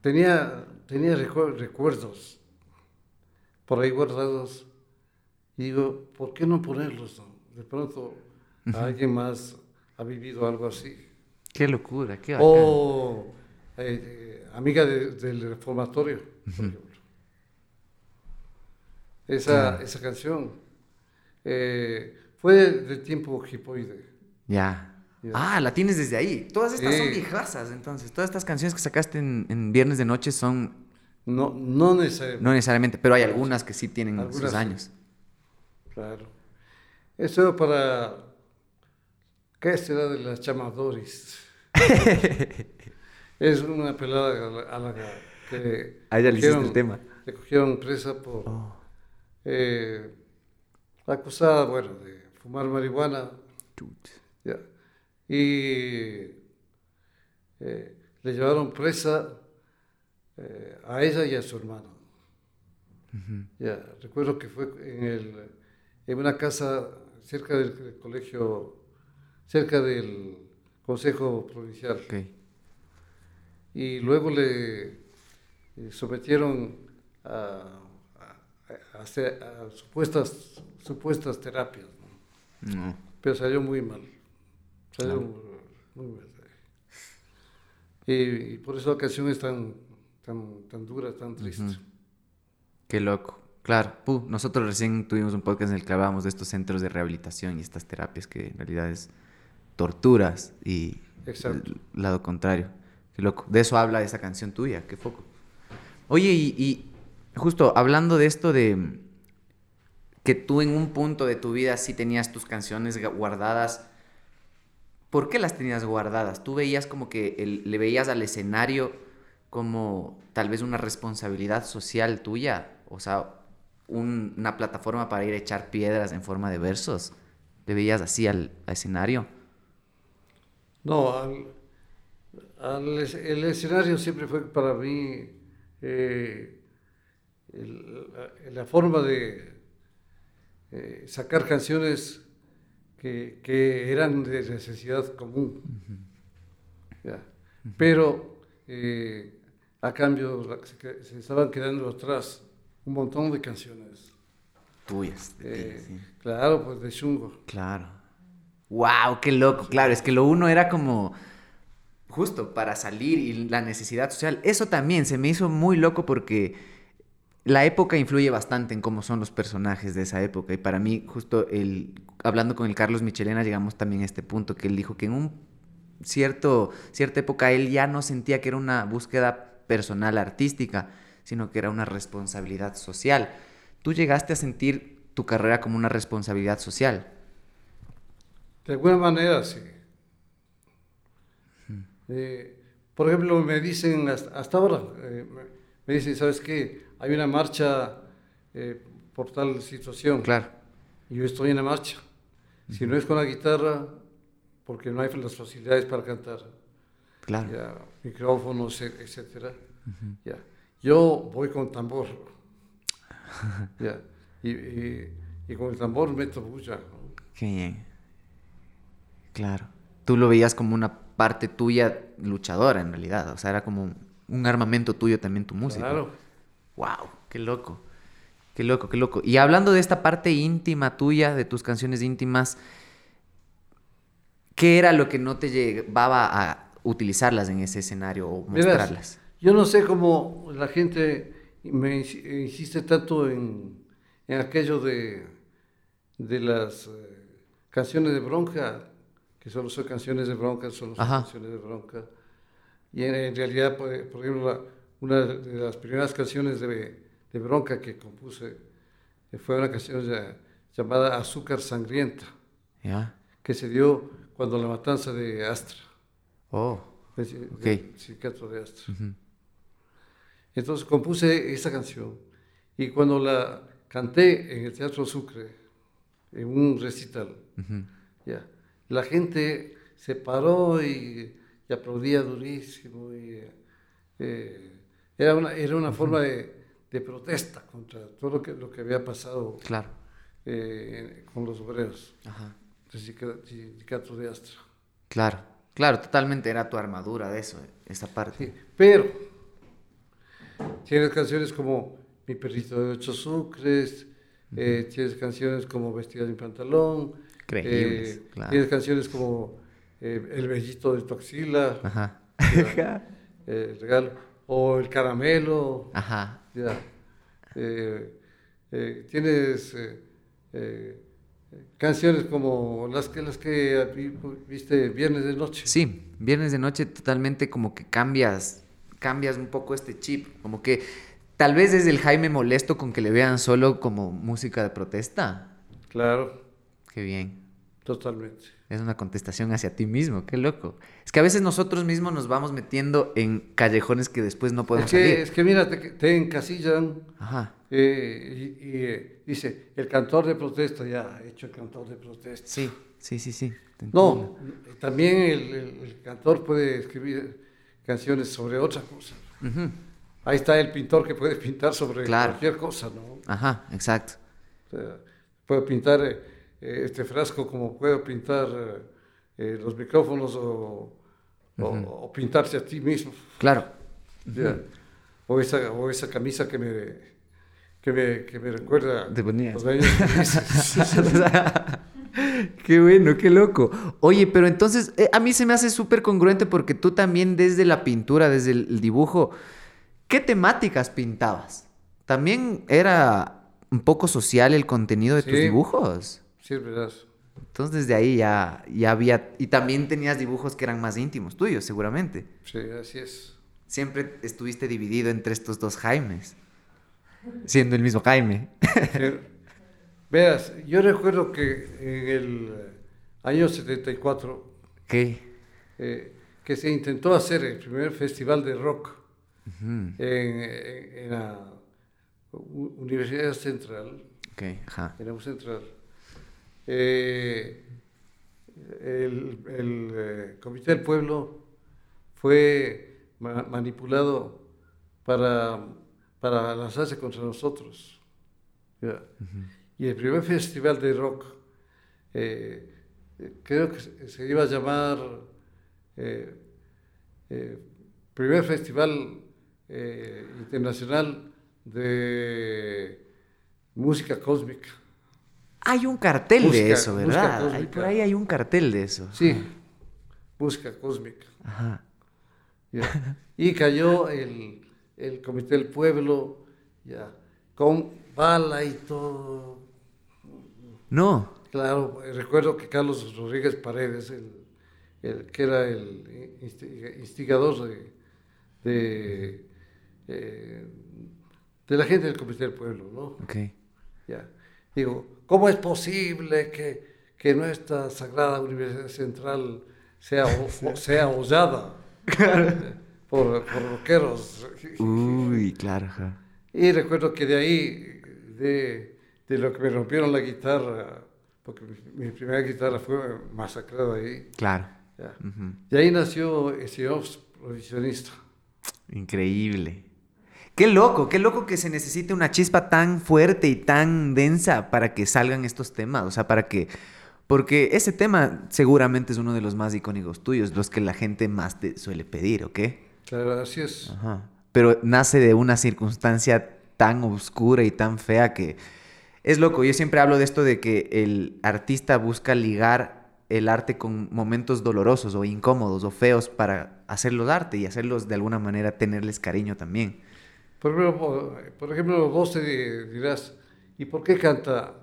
tenía, tenía recu- recuerdos por ahí guardados. Y digo, ¿por qué no ponerlos? De pronto alguien más ha vivido algo así. Qué locura, qué bacán. O eh, eh, amiga de- del reformatorio, por ejemplo. Esa, esa canción eh, fue del tiempo hipoide. Ya. Ya. Ah, la tienes desde ahí. Todas estas son viejazas, entonces. Todas estas canciones que sacaste en, en Viernes de Noche son, No, no necesariamente. no necesariamente, pero hay algunas que sí tienen sus Algunas sí. años. Claro. Eso para. ¿Qué será de las chamadoris? es una pelada a la, a la que. A ella le hiciste el tema. Le cogieron presa por. Oh. eh, acusada, bueno, de fumar marihuana. Ya. Y. eh, le llevaron presa eh, a ella y a su hermano. Ya, recuerdo que fue en, el, en una casa cerca del, colegio, cerca del Consejo Provincial. Ok. Y luego le eh, sometieron a, a- a hacer- a supuestas, supuestas terapias, ¿no? No. pero salió muy mal. Salió muy, muy mal. Y, y por eso la canción es tan, tan, dura, tan triste. Qué loco. Claro, pu, nosotros recién tuvimos un podcast en el que hablábamos de estos centros de rehabilitación y estas terapias que en realidad es torturas y Exacto. el lado contrario. Qué loco. De eso habla esa canción tuya, qué foco. Oye, y, y justo hablando de esto de que tú en un punto de tu vida sí tenías tus canciones guardadas, ¿por qué las tenías guardadas? ¿Tú veías como que el- le veías al escenario como tal vez una responsabilidad social tuya? O sea, un- una plataforma para ir a echar piedras en forma de versos. ¿Le veías así al, al escenario? No, al, al es- el escenario siempre fue para mí eh, el- la, la forma de, eh, sacar canciones que, que, eran de necesidad común. ¿ya? Pero eh, a cambio se, se, estaban quedando atrás un montón de canciones. Tuyas. De eh, Claro, pues de Chungo. Claro. ¡Wow! ¡Qué loco! Claro, es que lo uno era como justo para salir y la necesidad social. Eso también se me hizo muy loco porque la época influye bastante en cómo son los personajes de esa época. Y para mí, justo el, hablando con el Carlos Michelena, llegamos también a este punto, que él dijo que en un cierto, cierta época él ya no sentía que era una búsqueda personal artística, sino que era una responsabilidad social. ¿Tú llegaste a sentir tu carrera como una responsabilidad social? De alguna manera, sí. Eh, por ejemplo, me dicen hasta, ahora, eh, me dicen, ¿sabes qué? Hay una marcha eh, por tal situación. Claro. Y yo estoy en la marcha. Si no es con la guitarra, porque no hay las facilidades para cantar. Claro. Ya, micrófonos, etcétera. ya. Yo voy con tambor. ya. Y, y, con el tambor meto bulla. Qué bien. Claro. Tú lo veías como una parte tuya luchadora en realidad. O sea, era como un armamento tuyo también tu música. Claro. Wow, qué loco. Qué loco, qué loco. Y hablando de esta parte íntima tuya, de tus canciones íntimas, ¿qué era lo que no te llevaba a utilizarlas en ese escenario o mostrarlas? yo no sé cómo la gente me insiste tanto en, en aquello de, de las eh, canciones de bronca, que solo son canciones de bronca, solo son canciones de bronca. Y en, realidad, por, ejemplo, una de las primeras canciones de, de bronca que compuse eh, fue una canción llamada Azúcar Sangrienta, que se dio cuando la matanza de Astra. Oh, ok. El sindicato de. Entonces compuse esa canción y cuando la canté en el Teatro Sucre, en un recital, ya, la gente se paró y, aplaudía durísimo. Y, eh, era una, era una forma de, de, protesta contra todo lo que, lo que había pasado claro. eh, con los obreros del sindicato de Astra. Claro, claro, totalmente era tu armadura de eso, esa parte. Sí, pero tienes canciones como Mi perrito de ocho sucres, eh, tienes canciones como Vestida sin pantalón, eh, Tienes canciones como eh, El Bellito de Toxila, Ajá. el regalo, o El Caramelo. Ajá. Ya. tienes canciones como las que, las que viste Viernes de Noche. Sí, Viernes de Noche totalmente como que cambias, cambias un poco este chip, como que tal vez es el Jaime molesto con que le vean solo como música de protesta. Claro. Qué bien. Totalmente. Es una contestación hacia ti mismo, qué loco. Es que a veces nosotros mismos nos vamos metiendo en callejones que después no podemos es que, salir. Es que mira, te, te encasillan Ajá. Eh, y, eh, dice, el cantor de protesta, ya, hecho el cantor de protesta. Sí, sí, sí, sí. No, también el, el, cantor puede escribir canciones sobre otra cosa. Ahí está el pintor que puede pintar sobre cualquier cosa, ¿no? Ajá, exacto. O sea, puede pintar... Eh, este frasco como puedo pintar los micrófonos o, o, pintarse a ti mismo. Claro. o, esa, o esa camisa que me, que me, que me recuerda Te ponías. los años Qué bueno, qué loco. Oye, pero entonces a mí se me hace súper congruente porque tú también desde la pintura, desde el dibujo, ¿qué temáticas pintabas? ¿También era un poco social el contenido de tus dibujos? Sí, es verdad. Entonces desde ahí ya, ya había... Y también tenías dibujos que eran más íntimos tuyos, seguramente. Sí, así es. Siempre estuviste dividido entre estos dos Jaimes, siendo el mismo Jaime. Veas, yo recuerdo que en el año 74... ¿Qué? Eh, que se intentó hacer el primer festival de rock en, en, la Universidad Central. Okay, ajá. En la Central eh, el, eh, Comité del Pueblo fue manipulado para, para lanzarse contra nosotros. y el primer festival de rock, eh, creo que se iba a llamar eh, eh, primer festival internacional de música cósmica. Hay un cartel de eso, ¿verdad? por ahí hay un cartel de eso. Sí, música cósmica. Y cayó el, el, Comité del Pueblo, ya, con bala y todo. No. Claro, recuerdo que Carlos Rodríguez Paredes, el, que era el instigador de, de, eh, de, la gente del Comité del Pueblo, ¿no? Ok. Ya. Digo, ¿cómo es posible que, que nuestra Sagrada Universidad Central sea, sea hollada por, por roqueros? Uy, claro. Y recuerdo que de ahí, de, de lo que me rompieron la guitarra, porque mi, primera guitarra fue masacrada ahí. Claro. Y ahí nació ese provisionista. Increíble. Qué loco, qué loco que se necesite una chispa tan fuerte y tan densa para que salgan estos temas, o sea, para que... Porque ese tema seguramente es uno de los más icónicos tuyos, los que la gente más te suele pedir, ¿ok? Claro, así es. Ajá. Pero nace de una circunstancia tan oscura y tan fea que es loco. Yo siempre hablo de esto de que el artista busca ligar el arte con momentos dolorosos o incómodos o feos para hacerlos arte y hacerlos de alguna manera tenerles cariño también. Por ejemplo, por ejemplo vos te dirás, ¿y por qué canta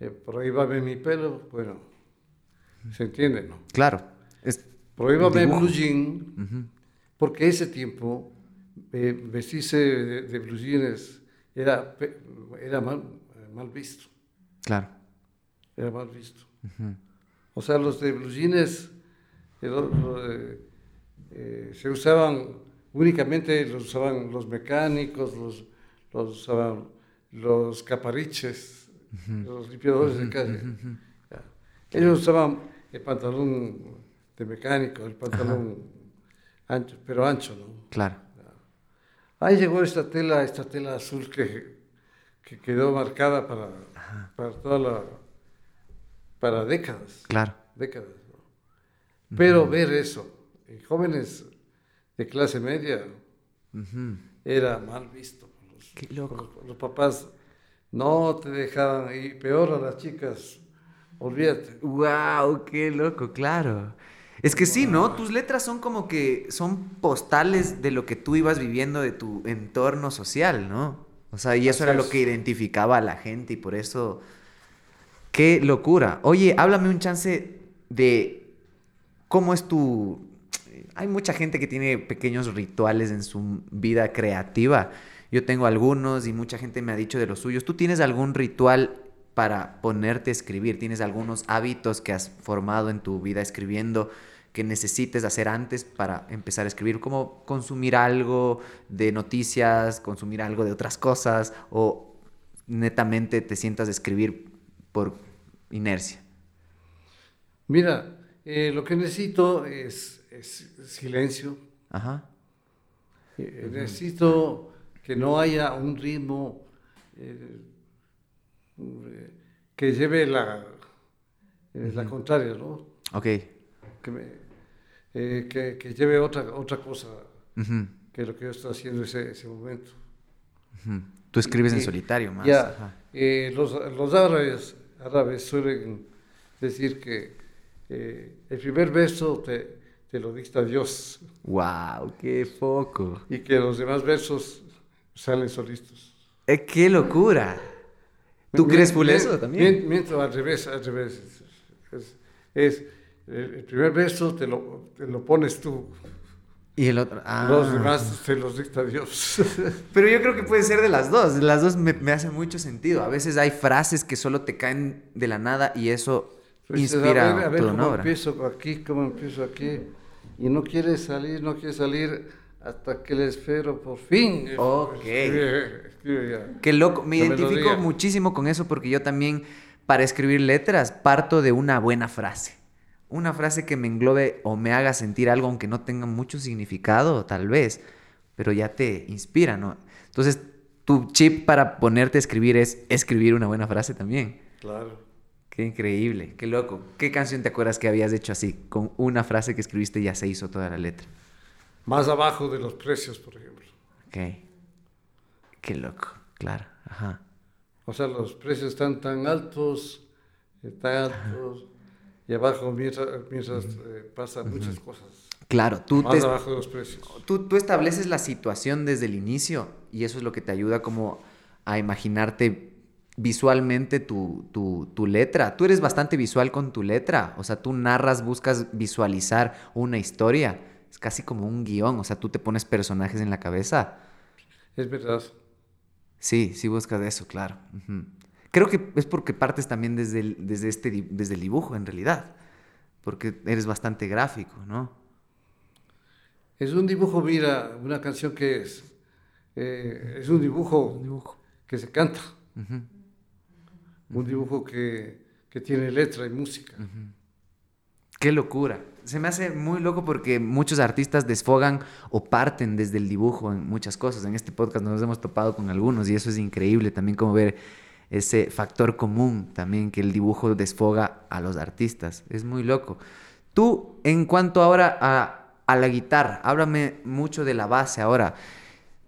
eh, va mi pelo? Bueno, se entiende, ¿no? Claro. Es va blue jean, porque ese tiempo eh, vestirse de, blue jeans era, era mal, mal, visto. Claro. Era mal visto. O sea, los de blue jeans eh, se usaban únicamente los usaban los mecánicos, los, los usaban los capariches, los limpiadores de calle. Ellos usaban el pantalón de mecánico, el pantalón ancho, pero ancho, ¿no? Claro. Ahí llegó esta tela, esta tela azul que, que quedó marcada para, para toda la, para décadas. Claro. Décadas. Pero ver eso, en jóvenes de clase media, era mal visto. Los, Qué loco. Los, papás no te dejaban, y peor a las chicas, olvídate. ¡Wow! ¡Qué loco! Claro. Es que sí, ¿no? Tus letras son como que son postales de lo que tú ibas viviendo de tu entorno social, ¿no? O sea, y eso era lo que identificaba a la gente y por eso... ¡Qué locura! Oye, háblame un chance de cómo es tu, hay mucha gente que tiene pequeños rituales en su vida creativa. Yo tengo algunos y mucha gente me ha dicho de los suyos. ¿Tú tienes algún ritual para ponerte a escribir? ¿Tienes algunos hábitos que has formado en tu vida escribiendo que necesites hacer antes para empezar a escribir? Como consumir algo de noticias, consumir algo de otras cosas o netamente te sientas a escribir por inercia. Mira, eh, lo que necesito es silencio. Ajá. Eh, necesito que no haya un ritmo eh, que lleve la, eh, la contraria, ¿no? Ok. Que, que, lleve otra, otra cosa que lo que yo estoy haciendo en ese, ese momento. Tú escribes en solitario más. Ya, los, los árabes, árabes suelen decir que el primer verso te, te lo dicta Dios. ¡Wow! ¡Qué foco! Y que los demás versos salen solistas. Eh, ¡Qué locura! ¿Tú crees por eso también? Mientras al revés, al revés. Es, el primer verso te lo, te lo pones tú. Y el otro. Ah. Los demás te los dicta Dios. Pero yo creo que puede ser de las dos. Las dos me, me hacen mucho sentido. A veces hay frases que solo te caen de la nada y eso pues, inspira a ver, a ver cómo empiezo aquí, cómo empiezo aquí y no quiere salir, no quiere salir hasta que le espero por fin. Ok. Qué loco. Me identifico muchísimo con eso porque yo también, para escribir letras, parto de una buena frase. Una frase que me englobe o me haga sentir algo, aunque no tenga mucho significado, tal vez, pero ya te inspira, ¿no? Entonces, tu chip para ponerte a escribir es escribir una buena frase también. Claro. Qué increíble, qué loco. ¿Qué canción te acuerdas que habías hecho así? Con una frase que escribiste ya se hizo toda la letra. Más abajo de los precios, por ejemplo. Ok. Qué loco, claro. Ajá. O sea, los precios están tan altos, tan altos, y abajo mientras, mientras eh, pasan muchas cosas. Claro, tú, Más te- abajo de los precios. tú, tú estableces la situación desde el inicio y eso es lo que te ayuda como a imaginarte visualmente tu, tu, tu letra. Tú eres bastante visual con tu letra, o sea, tú narras, buscas visualizar una historia. Es casi como un guion, o sea, tú te pones personajes en la cabeza. Es verdad. Sí, sí buscas eso, claro. Creo que es porque partes también desde el, desde este, desde el dibujo, en realidad. Porque eres bastante gráfico, ¿no? Es un dibujo, mira, una canción que es. eh, es un dibujo, Dibujo. que se canta. Un dibujo que, que tiene letra y música. Qué locura. Se me hace muy loco porque muchos artistas desfogan o parten desde el dibujo en muchas cosas. En este podcast nos hemos topado con algunos y eso es increíble también como ver ese factor común también que el dibujo desfoga a los artistas. Es muy loco. Tú, en cuanto ahora a, la guitarra, háblame mucho de la base ahora.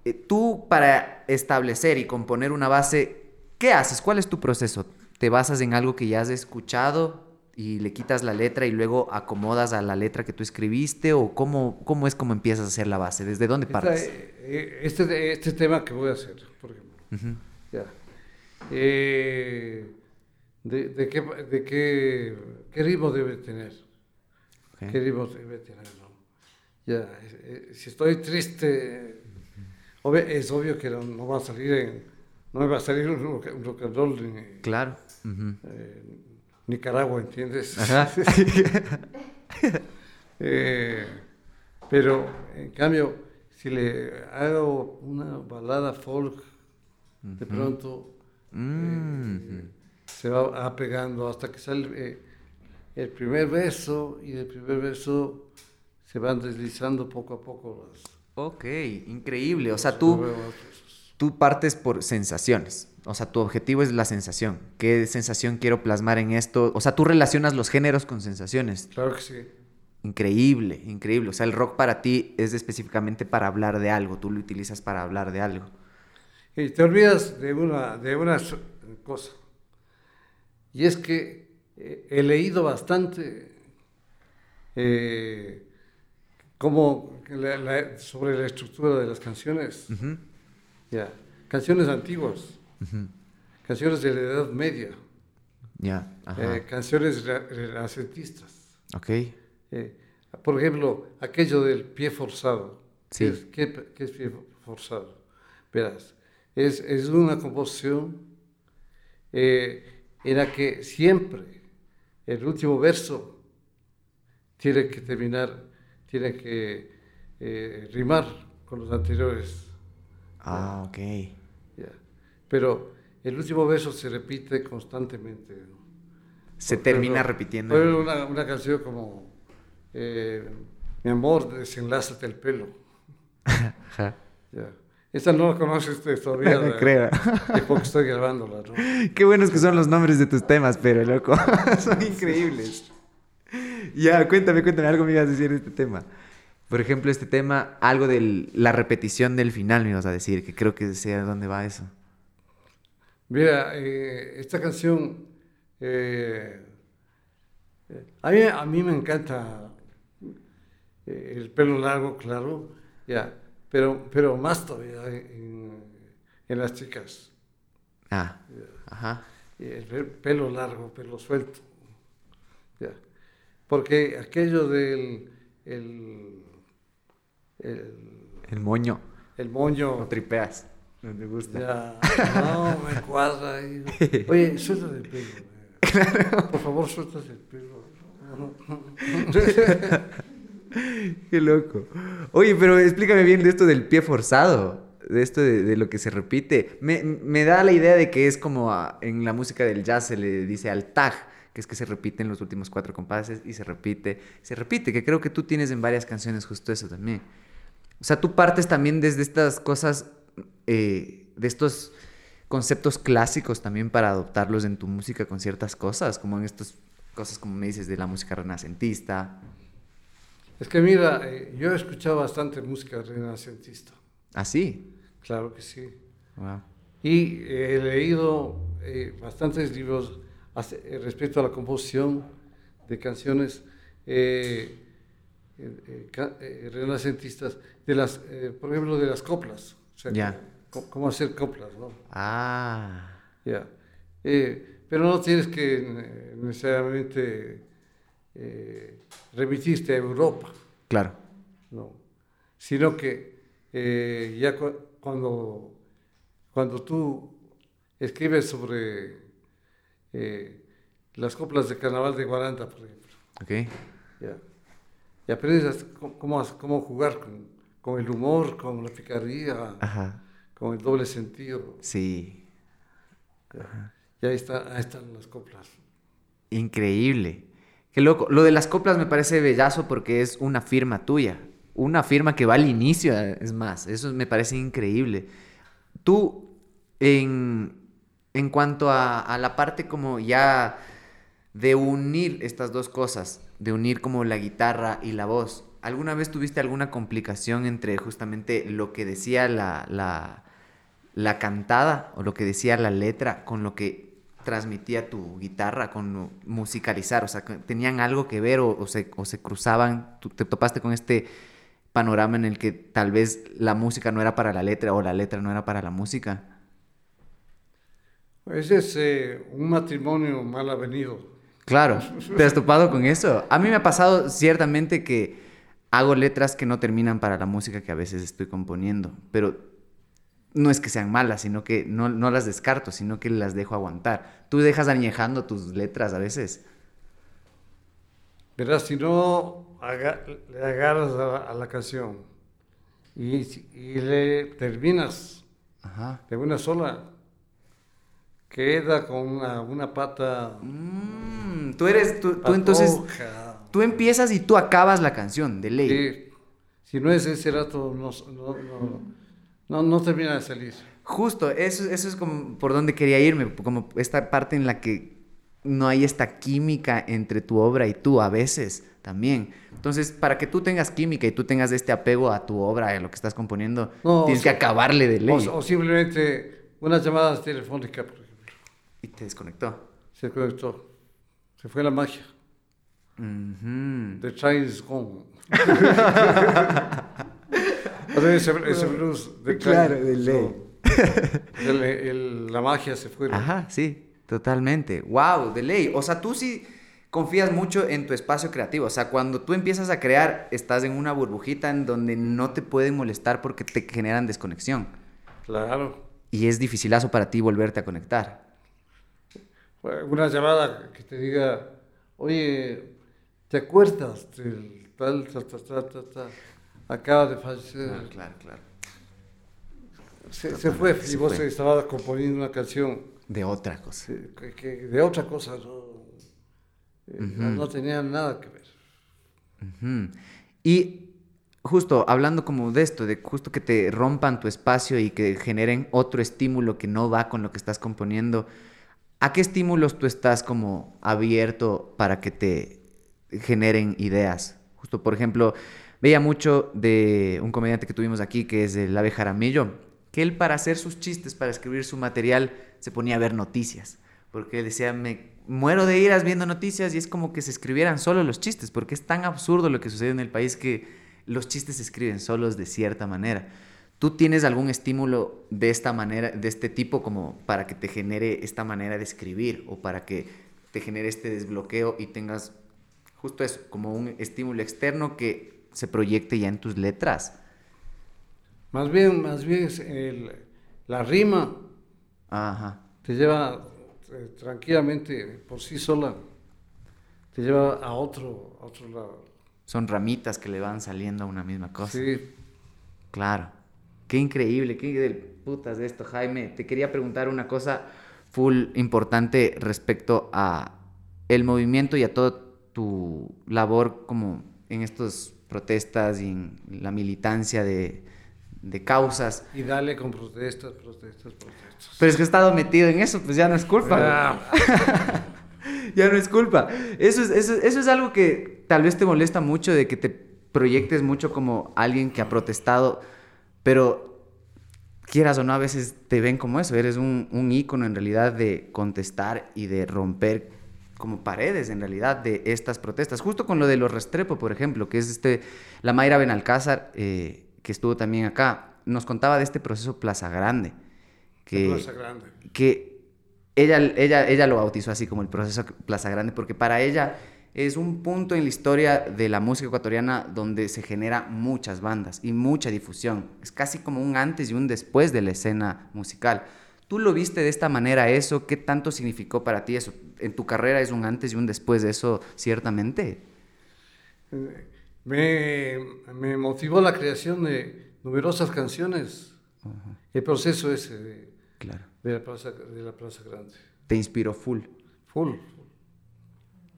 Eh, Tú para establecer y componer una base, ¿qué haces? ¿Cuál es tu proceso? ¿Te basas en algo que ya has escuchado y le quitas la letra y luego acomodas a la letra que tú escribiste? ¿O cómo, cómo es como empiezas a hacer la base? ¿Desde dónde partes? eh, este, este tema que voy a hacer, por ejemplo. Ujú. Ya. Eh, de, de qué, de qué, qué ritmo debe tener? Ok. ¿Qué ritmo debe tener? no? Ya, eh, eh, si estoy triste, obvio- es obvio que no, no va a salir en, no me va a salir un rock, and roll en Claro. Ujú. eh, Nicaragua, ¿entiendes? Ajá. Eh, pero en cambio, si le hago una balada folk, de pronto Mm. eh, se va apegando hasta que sale eh, el primer verso y el primer verso se van deslizando poco a poco las, Ok, increíble. O sea, tú, tú partes por sensaciones. O sea, tu objetivo es la sensación. ¿Qué sensación quiero plasmar en esto? O sea, tú relacionas los géneros con sensaciones. Claro que sí. Increíble, increíble. O sea, el rock para ti es específicamente para hablar de algo. Tú lo utilizas para hablar de algo. Y te olvidas de una, de una cosa. Y es que eh, he leído bastante eh, como la- la- sobre la estructura de las canciones. Ujú, Ya. Canciones antiguas, canciones de la Edad Media, Ya, ajá. eh, canciones re- renacentistas. ok. Eh, por ejemplo, aquello del pie forzado. Sí. ¿Qué es, qué- qué es pie forzado? Verás, es, es una composición eh, en la que siempre el último verso tiene que terminar, tiene que eh, rimar con los anteriores. Ah, ok. Pero el último verso se repite constantemente. ¿no? Se termina repitiendo. ejemplo, Una, una canción como eh, Mi amor, desenlázate el pelo. Ajá. Ya. Esta no la conoces todavía. No creo. Es porque estoy grabándola, ¿no? Qué buenos que son los nombres de tus temas, pero loco. son increíbles. Ya, cuéntame, cuéntame, algo me ibas a decir de este tema. Por ejemplo, este tema, algo de la repetición del final me ibas a decir, que creo que sé a dónde va eso. Mira, eh, esta canción, eh, a, mí, a mí me encanta eh, el pelo largo, claro, ya, pero, pero más todavía en, en las chicas. Ah, ajá. El pe- pelo largo, pelo suelto. Ya. Porque aquello del el, el, El moño. el No moño, tripeas. No te gusta. ya, no me cuadra. ahí. Oye, suéltate el pelo. eh. Por favor, suéltate el pelo. Qué loco. Oye, pero explícame bien de esto del pie forzado, de esto de, de lo que se repite. Me, me da la idea de que es como a- en la música del jazz se le dice al tag, que es que se repiten los últimos cuatro compases y se repite, se repite, que creo que tú tienes en varias canciones justo eso también. O sea, tú partes también desde estas cosas eh, de estos conceptos clásicos también para adoptarlos en tu música con ciertas cosas, como en estas cosas como me dices de la música renacentista. Es que mira, eh, yo he escuchado bastante música renacentista. ¿Ah, sí? Claro que sí. Wow. Y he leído eh, bastantes libros eh, respecto a la composición de canciones eh, eh, eh, eh, renacentistas, de las, eh, por ejemplo, de las coplas. Sea, cómo, cómo hacer coplas, ¿no? Ah, Ya. Eh, pero no tienes que necesariamente eh, remitirte a Europa, claro. no. Sino que eh, ya cu- cuando, cuando tú escribes sobre eh, las coplas de Carnaval de Guaranda, por ejemplo, Ok. ya, y aprendes cómo, cómo jugar con, con el humor, con la picardía, Ajá. con el doble sentido. Sí. Y ahí, está, ahí están las coplas. Increíble. Qué loco. Lo de las coplas me parece bellazo porque es una firma tuya. Una firma que va al inicio, es más. Eso me parece increíble. Tú, en, en cuanto a, a la parte como ya de unir estas dos cosas, de unir como la guitarra y la voz, ¿alguna vez tuviste alguna complicación entre justamente lo que decía la, la, la cantada o lo que decía la letra con lo que transmitía tu guitarra, con musicalizar? O sea, ¿tenían algo que ver o, o se, o se cruzaban? ¿Tú te topaste con este panorama en el que tal vez la música no era para la letra o la letra no era para la música? Ese es eh, un matrimonio mal avenido. Claro, ¿te has topado con eso? A mí me ha pasado ciertamente que hago letras que no terminan para la música que a veces estoy componiendo, pero no es que sean malas, sino que no, no las descarto, sino que las dejo aguantar. ¿Tú dejas añejando tus letras a veces? Verás, si no aga- le agarras a la, a la canción y, y le terminas Ajá. de una sola, queda con una, una pata. Mm, tú eres, tú, tú entonces. Tú empiezas y tú acabas la canción de ley. Sí, si no es ese rato, no, no, no, no, termina de salir. Justo, eso, eso es como por donde quería irme, como esta parte en la que no hay esta química entre tu obra y tú a veces también. Entonces, para que tú tengas química y tú tengas este apego a tu obra, a lo que estás componiendo, No, tienes o que sea, acabarle de ley. O, o simplemente una llamada telefónica, por ejemplo. Y te desconectó. Se conectó. Se fue la magia. The train is gone. O sea, ese, ese blues de Claro, de ley. gone. El- el- la magia se fue. Ajá, sí, totalmente. Wow, de ley. O sea, tú sí confías mucho en tu espacio creativo. O sea, cuando tú empiezas a crear, estás en una burbujita en donde no te pueden molestar porque te generan desconexión. Claro. Y es dificilazo para ti volverte a conectar. Una llamada que te diga, oye, ¿te acuerdas del tal, ta, ta, ta? Acaba de fallecer. claro, claro. Se, se fue Se y vos fue. estabas componiendo una canción De otra cosa. que, de otra cosa, no, eh, no- no tenía nada que ver. Y justo hablando como de esto, de justo que te rompan tu espacio y que generen otro estímulo que no va con lo que estás componiendo, ¿a qué estímulos tú estás como abierto para que te generen ideas? Justo, por ejemplo, veía mucho de un comediante que tuvimos aquí, que es el Ave Jaramillo, que él para hacer sus chistes, para escribir su material, se ponía a ver noticias. Porque él decía, me muero de iras viendo noticias y es como que se escribieran solo los chistes, porque es tan absurdo lo que sucede en el país que los chistes se escriben solos de cierta manera. ¿Tú tienes algún estímulo de esta manera, de este tipo, como para que te genere esta manera de escribir o para que te genere este desbloqueo y tengas justo eso, como un estímulo externo que se proyecte ya en tus letras? Más bien, más bien es el- la rima Ajá. te lleva eh, tranquilamente por sí sola, te lleva a otro, a otro lado. Son ramitas que le van saliendo a una misma cosa. Sí, Claro. Qué increíble, qué del putas de esto, Jaime. Te quería preguntar una cosa full importante respecto a el movimiento y a toda tu labor como en estas protestas y en la militancia de, de causas. Y dale con protestas, protestas, protestas. Pero es que he estado metido en eso, pues ya no es culpa. Ah, ya no es culpa. Eso es, eso, eso es algo que tal vez te molesta mucho de que te proyectes mucho como alguien que ha protestado, pero quieras o no, a veces te ven como eso. Eres un, un ícono en realidad de contestar y de romper como paredes en realidad de estas protestas. Justo con lo de los Restrepo, por ejemplo, que es este, la Mayra Benalcázar, eh, que estuvo también acá, nos contaba de este proceso Plaza Grande. Que, Plaza Grande. que ella, ella, ella lo bautizó así como el proceso Plaza Grande, porque para ella es un punto en la historia de la música ecuatoriana donde se genera muchas bandas y mucha difusión. Es casi como un antes y un después de la escena musical. ¿Tú lo viste de esta manera eso? ¿Qué tanto significó para ti eso? ¿En tu carrera es un antes y un después de eso, ciertamente? Me, me motivó la creación de numerosas canciones. El proceso ese de, Claro. de la, plaza, de la Plaza Grande. Te inspiró full. Full.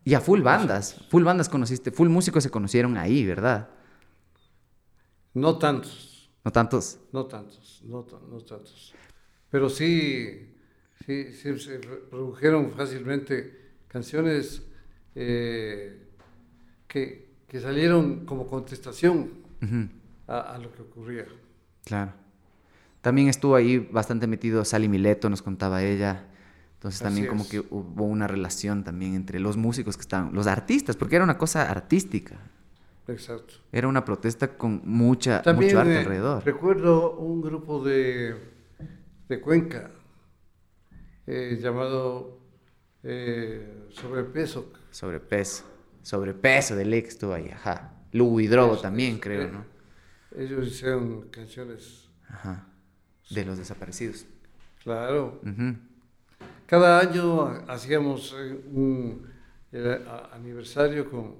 Y a full bandas. Full bandas conociste. Full músicos se conocieron ahí, ¿verdad? No tantos, No tantos. no tantos, no, no tantos. Pero sí, sí, sí se produjeron fácilmente canciones eh, que, que salieron como contestación Ujú. a, a lo que ocurría. Claro. También estuvo ahí bastante metido Sally Mileto, nos contaba ella. Entonces Así también como es. que hubo una relación también entre los músicos que estaban, los artistas, porque era una cosa artística. Exacto. Era una protesta con mucha, También mucho arte eh, alrededor. recuerdo un grupo de, de Cuenca eh, llamado eh, Sobrepeso. Sobrepeso. Sobrepeso de Lex estuvo ahí, ajá. Lugo y Drogo también, creo, eh. ¿no? Ellos hicieron canciones, Ajá. De los desaparecidos. claro. Cada año ha- hacíamos un aniversario con,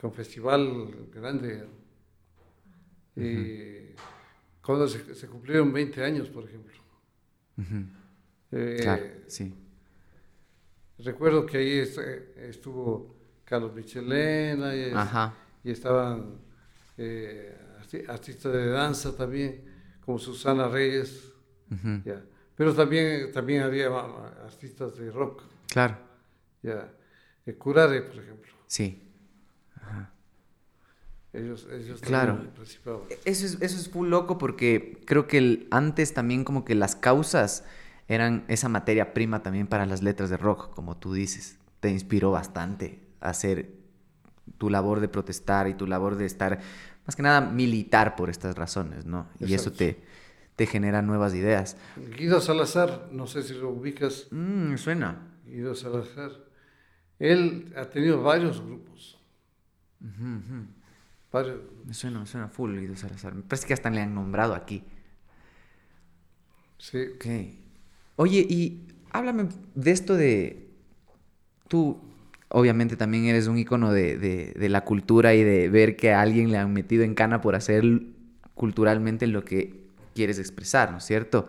con festival grande. Y cuando se, se cumplieron 20 años, por ejemplo. Eh, Claro, sí. Recuerdo que ahí est- estuvo Carlos Michelena y, es- Ajá. y estaban eh, arti- artistas de danza también, como Susana Reyes. Ya. Pero también, también había ma- ma- artistas de rock. Claro, Ya. Eh, Curare, por ejemplo. sí. Ellos, ellos Claro. participaban. Eso es, eso es full loco porque creo que el- antes también como que las causas eran esa materia prima también para las letras de rock, como tú dices. Te inspiró bastante a hacer tu labor de protestar y tu labor de estar, más que nada, militar por estas razones, ¿no? Y eso te, te genera nuevas ideas. Guido Salazar, no sé si lo ubicas, Mm, suena. Guido Salazar, él ha tenido varios grupos. Ujú, ujú. Varios, Me suena, me suena full Guido Salazar. Me parece que hasta le han nombrado aquí. sí. Ok. Oye, y háblame de esto de... Tú, obviamente, también eres un ícono de, de- de la cultura y de ver que a alguien le han metido en cana por hacer culturalmente lo que quieres expresar, ¿no es cierto?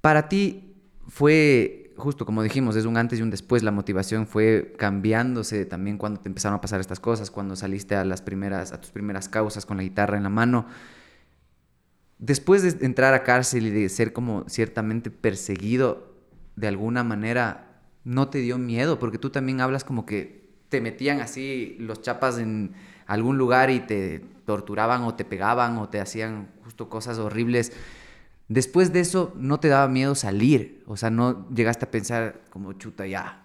Para ti fue, justo como dijimos, es un antes y un después, la motivación fue cambiándose también cuando te empezaron a pasar estas cosas, cuando saliste a las primeras, a tus primeras causas con la guitarra en la mano. Después de entrar a cárcel y de ser como ciertamente perseguido de alguna manera, ¿no te dio miedo? Porque tú también hablas como que te metían así los chapas en algún lugar y te torturaban o te pegaban o te hacían justo cosas horribles. Después de eso, ¿no te daba miedo salir? O sea, ¿no llegaste a pensar como chuta ya?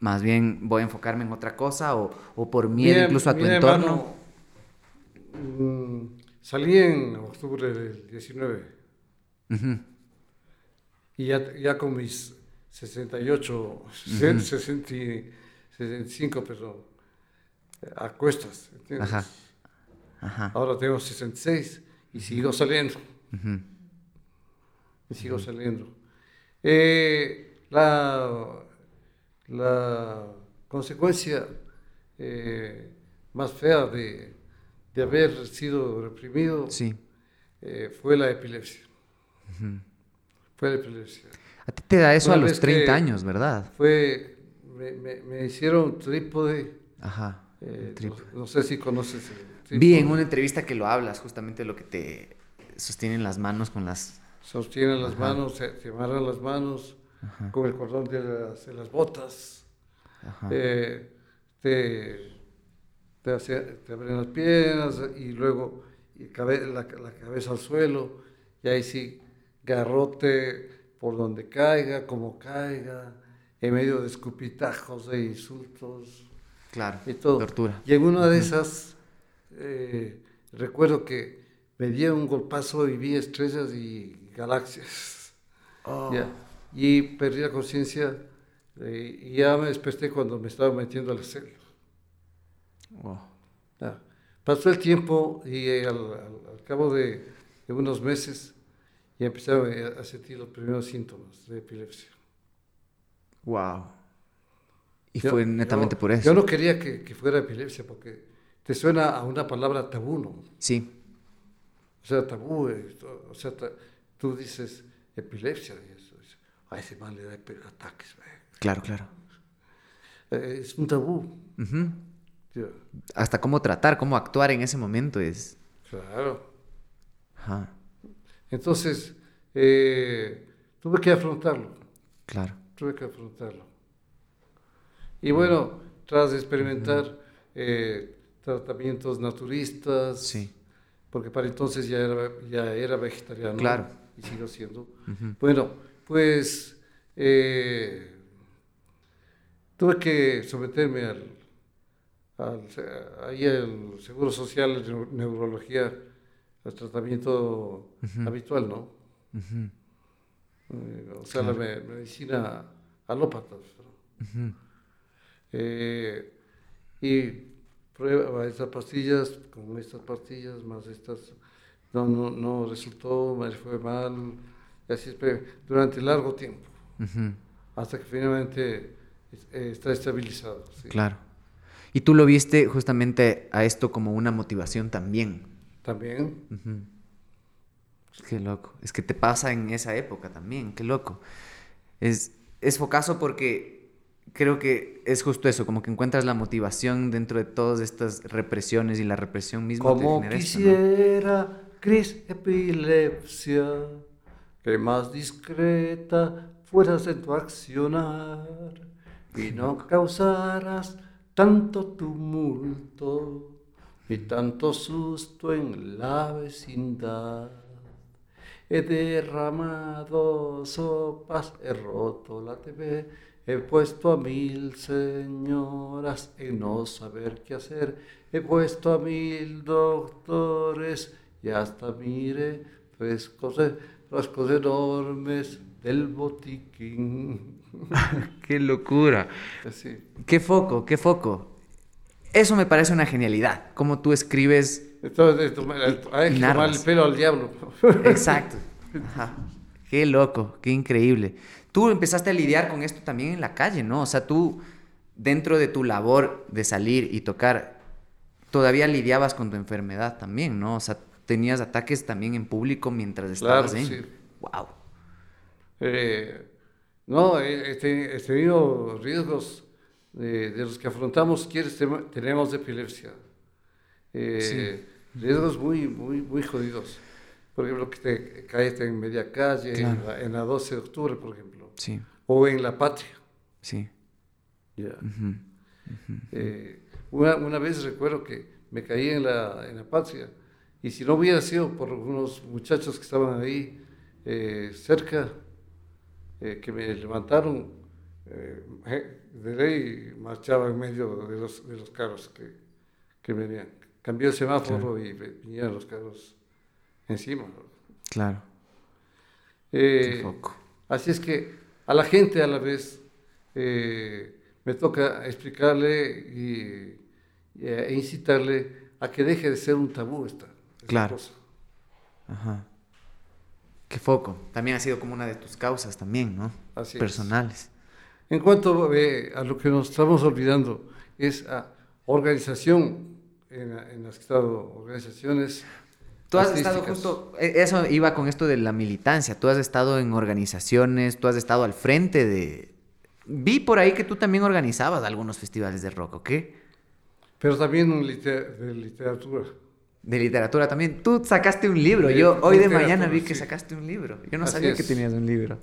Más bien voy a enfocarme en otra cosa o, o por miedo Mira- incluso a tu entorno. mm, salí en octubre del 19 Ujú. y ya, ya con mis 68, 60 y 65, perdón, a cuestas. ¿entiendes? Ajá. Ajá. Ahora tengo 66 y sigo saliendo. Y sigo saliendo. Eh, la, la consecuencia eh, más fea de, de haber sido reprimido Sí. eh, fue la epilepsia. Fue la epilepsia. A ti te da eso Una a los vez 30 que- años, ¿verdad? Fue, me, me- me hicieron trípode, Ajá. eh, no, no sé si conoces el, Sí, Vi en una entrevista que lo hablas, justamente lo que te sostienen las manos con las... Sostienen las Ajá. manos, se, se amarran las manos Ajá, con el cordón de las, de las botas. eh, te, te, hace- te abren las piernas y luego y cabe- la, la cabeza al suelo y ahí sí, garrote por donde caiga, como caiga, en medio de escupitajos e insultos claro, y todo. tortura. Y en una de esas, eh, recuerdo que me dieron un golpazo y vi estrellas y galaxias. Oh, Ya. Y perdí la conciencia eh, y ya me desperté cuando me estaba metiendo a la celda. wow. Ya. Pasó el tiempo y eh, al, al- al cabo de, de unos meses ya empecé a, sentir los primeros síntomas de epilepsia. Wow. Y Yo- fue netamente yo- por eso. Yo no quería que, que fuera epilepsia porque te suena a una palabra tabú, ¿no? Sí, O sea, tabú, eh, o sea, ta- tú dices epilepsia y eso, a ese man le da ataques, güey". claro, claro. Eh, es un tabú. Hasta cómo tratar, cómo actuar en ese momento es... Claro. Ajá, Entonces, eh, tuve que afrontarlo, claro. tuve que afrontarlo. Y bueno, tras experimentar eh, tratamientos naturistas, Sí. porque para entonces ya era, ya era vegetariano. Claro. Y sigo siendo. Ujú. Bueno, pues eh, tuve que someterme al, al, ahí al Seguro Social de Neu- Neurología, al tratamiento habitual, ¿no? Eh, o sea, la me- medicina alópata. ¿no? ujú. Eh, y prueba estas pastillas, con estas pastillas, más estas, no, no, no resultó, me fue mal, y así durante largo tiempo, hasta que finalmente eh, está estabilizado. sí. Claro. Y tú lo viste justamente a esto como una motivación también. También. Qué loco. Es que te pasa en esa época también, qué loco. Es, es focazo porque creo que es justo eso, como que encuentras la motivación dentro de todas estas represiones y la represión misma te como esto, ¿no? Cris Epilepsia, que más discreta fueras en tu accionar y no causaras tanto tumulto y tanto susto en la vecindad. He derramado sopas, he roto la TV, he puesto a mil señoras en no saber qué hacer, he puesto a mil doctores y hasta mire frescos, e- frascos enormes del botiquín. Qué locura. Así. Qué foco, qué foco. Eso me parece una genialidad. Como tú escribes. Entonces, hay que tomar el pelo al diablo. Exacto. Ajá. Qué loco, qué increíble. Tú empezaste a lidiar con esto también en la calle, ¿no? O sea, tú, dentro de tu labor de salir y tocar, todavía lidiabas con tu enfermedad también, ¿no? O sea, tenías ataques también en público mientras Claro, estabas ahí. sí. Wow. Eh, no, he, he te- he tenido riesgos de, de los que afrontamos quienes tenemos epilepsia. Eh, Riesgos muy, muy, muy jodidos. Por ejemplo, que te caes en media calle, en, Claro. la, en la 12 de octubre, por ejemplo, Sí, o en la patria. sí. Ya. Ujú. Eh, una, una vez recuerdo que me caí en la, en la patria y si no hubiera sido por unos muchachos que estaban ahí eh, cerca, eh, que me levantaron, eh, de ley marchaba en medio de los, de los carros que, que venían. Cambió el semáforo y vinieron los carros encima. Claro. Así es que a la gente a la vez me toca explicarle y, e incitarle a que deje de ser un tabú esta, Claro. Ajá. Qué foco. También ha sido como una de tus causas también, ¿no? Así es. Personales. En cuanto eh, a lo que nos estamos olvidando, es a organización, en, la- en las que he estado, organizaciones. Tú has estado justo, e- eso iba con esto de la militancia, tú has estado en organizaciones, tú has estado al frente de... Vi por ahí que tú también organizabas algunos festivales de rock, ¿o qué? pero también de literatura. De literatura también. Tú sacaste un libro. Yo hoy de mañana vi que sacaste un libro. Yo no sabía que tenías un libro.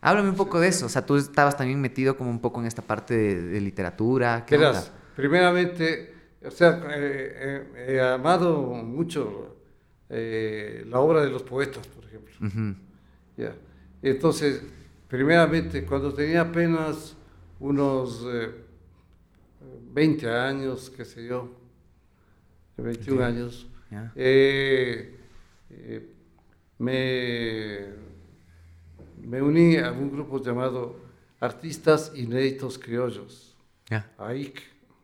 Háblame un poco de eso. O sea, tú estabas también metido como un poco en esta parte de, literatura. ¿Qué Verás, primeramente, o sea, eh, eh, he amado mucho eh, la obra de los poetas, por ejemplo. ya. Entonces, primeramente, cuando tenía apenas unos 20 años, qué sé yo, 21 años, me me uní a un grupo llamado Artistas Inéditos Criollos. AIC.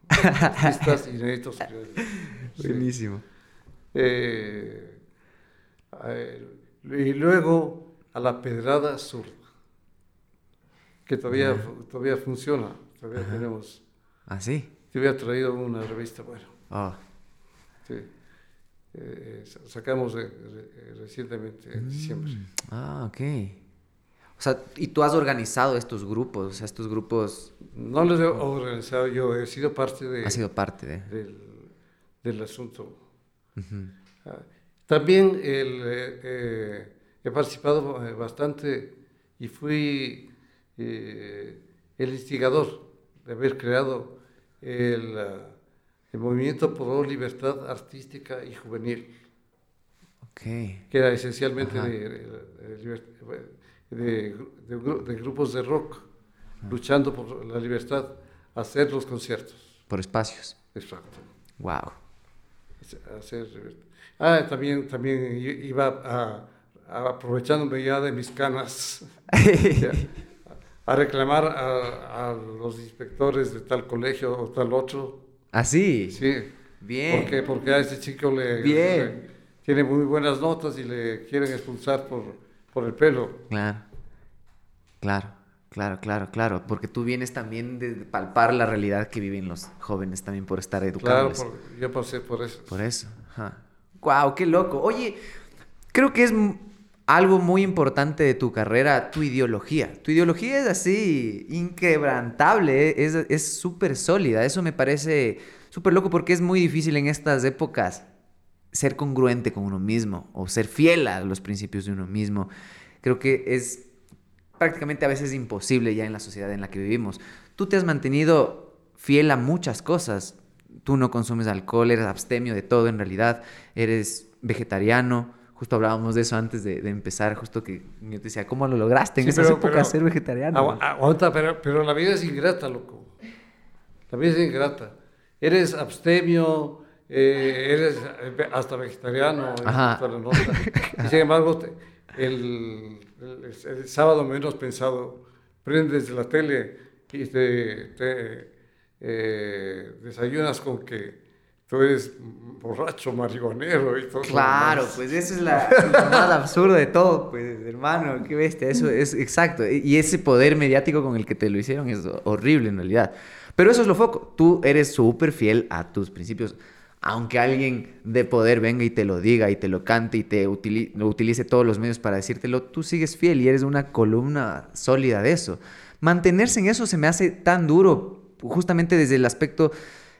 Artistas Inéditos Criollos. Buenísimo. Eh, y luego a la Pedrada Sur, que todavía, todavía funciona, todavía tenemos. ¿Ah, sí? Te había traído una revista, bueno. Ah. Sí. Eh, sacamos recientemente, en diciembre. Mm. Ah, ok. O sea, y tú has organizado estos grupos, o sea, estos grupos... No los he organizado yo, he sido parte de... Ha sido parte de... Del, del asunto. Ah, también el, eh, eh, he participado eh, bastante y fui el instigador de haber creado el, el movimiento por libertad artística y juvenil. Okay. Que era esencialmente de, de, de, de, grupos de rock luchando por la libertad, hacer los conciertos. Por espacios. Exacto. Wow. Hacer, ah, también, también iba a, aprovechándome ya de mis canas a reclamar a, los inspectores de tal colegio o tal otro. ¿Ah, sí? Sí. Bien. Porque, porque a ese chico le, Bien. tiene muy buenas notas y le quieren expulsar por por el pelo. Claro, claro, claro, claro, claro, porque tú vienes también de palpar la realidad que viven los jóvenes también por estar educados. Claro, yo pasé por eso. Por eso, ajá. Wow, qué loco. Oye, creo que es algo muy importante de tu carrera, tu ideología. Tu ideología es así, inquebrantable, ¿eh? es súper sólida. Eso me parece súper loco porque es muy difícil en estas épocas ser congruente con uno mismo o ser fiel a los principios de uno mismo. Creo que es prácticamente a veces imposible ya en la sociedad en la que vivimos. Tú te has mantenido fiel a muchas cosas. Tú no consumes alcohol, eres abstemio de todo en realidad, eres vegetariano. Justo hablábamos de eso antes de, empezar, justo que yo te decía, ¿cómo lo lograste en esa época ser vegetariano? Aguanta, pero, pero la vida es ingrata, loco. La vida es ingrata. Eres abstemio, eh, eres eh, hasta vegetariano, y sin embargo, el, el, sábado menos pensado, prendes la tele y te, eh, desayunas con que tú eres borracho, marihuanero y todo. Claro, pues eso es la, más absurdo de todo, pues hermano, qué bestia, eso es exacto. Y ese poder mediático con el que te lo hicieron es horrible en realidad. Pero eso es lo foco, tú eres súper fiel a tus principios aunque alguien de poder venga y te lo diga y te lo cante y te utilice todos los medios para decírtelo, tú sigues fiel y eres una columna sólida de eso. Mantenerse en eso se me hace tan duro, justamente desde el aspecto,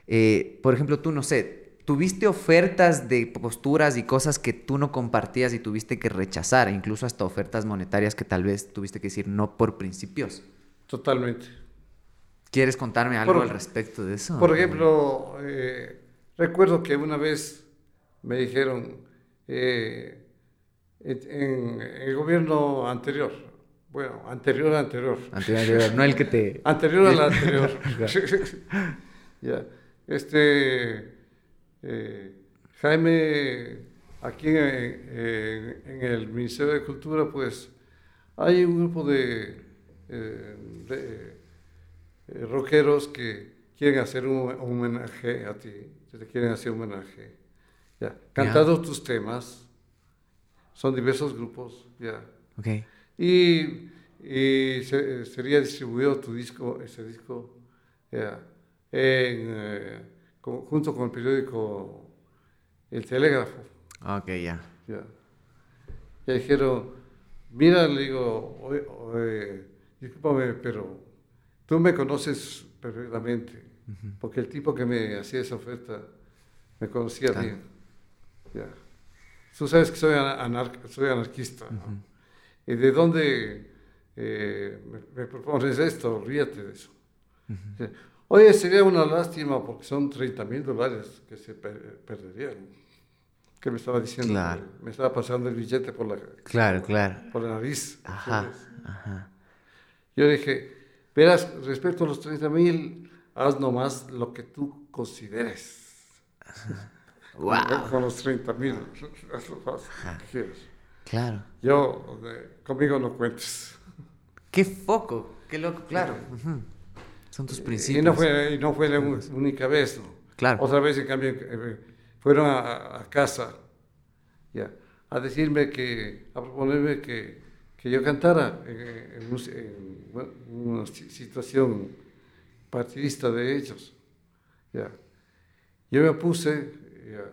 eh, por ejemplo, tú no sé, tuviste ofertas de posturas y cosas que tú no compartías y tuviste que rechazar, incluso hasta ofertas monetarias que tal vez tuviste que decir no por principios. Totalmente. ¿Quieres contarme algo al respecto de eso? Por ejemplo, eh, Recuerdo que una vez me dijeron, eh, en, el gobierno anterior, bueno, anterior anterior. Anterior, no el que te... Anterior al anterior. ya. Este, eh, Jaime, aquí en, el Ministerio de Cultura, pues hay un grupo de, eh, de rockeros que quieren hacer un homenaje a ti te quieren hacer un homenaje. Ya. Cantados tus temas, son diversos grupos, ya. Okay. Y, y sería distribuido tu disco, ese disco, ya, eh, junto con el periódico El Telégrafo. Ok, ya. Ya. Ya dijeron, mira, le digo, oye, discúlpame, pero tú me conoces perfectamente porque el tipo que me hacía esa oferta me conocía bien. Ya. Tú sabes que soy, anar- soy anarquista. ¿no? ¿Y de dónde eh, me, me propones esto? Ríete de eso. Dice, Oye, sería una lástima porque son 30 mil dólares que se per- perderían. ¿Qué me estaba diciendo? Claro. Me estaba pasando el billete por la, Claro, claro. por la nariz. Ajá, ajá. Yo dije, verás, respecto a los 30 mil, haz nomás lo que tú consideres. Wow. Con los 30 mil, haz lo que quieras. Claro. Yo, conmigo no cuentes. Qué foco, qué loco, claro. Ujú. Son tus principios. Y no fue, y no fue la única vez, ¿no? Claro. Otra vez, en cambio, eh, fueron a, a casa, ya, a decirme que, a proponerme que, que yo cantara eh, en, una si- situación partidista de ellos, ya. Yo me puse, ya.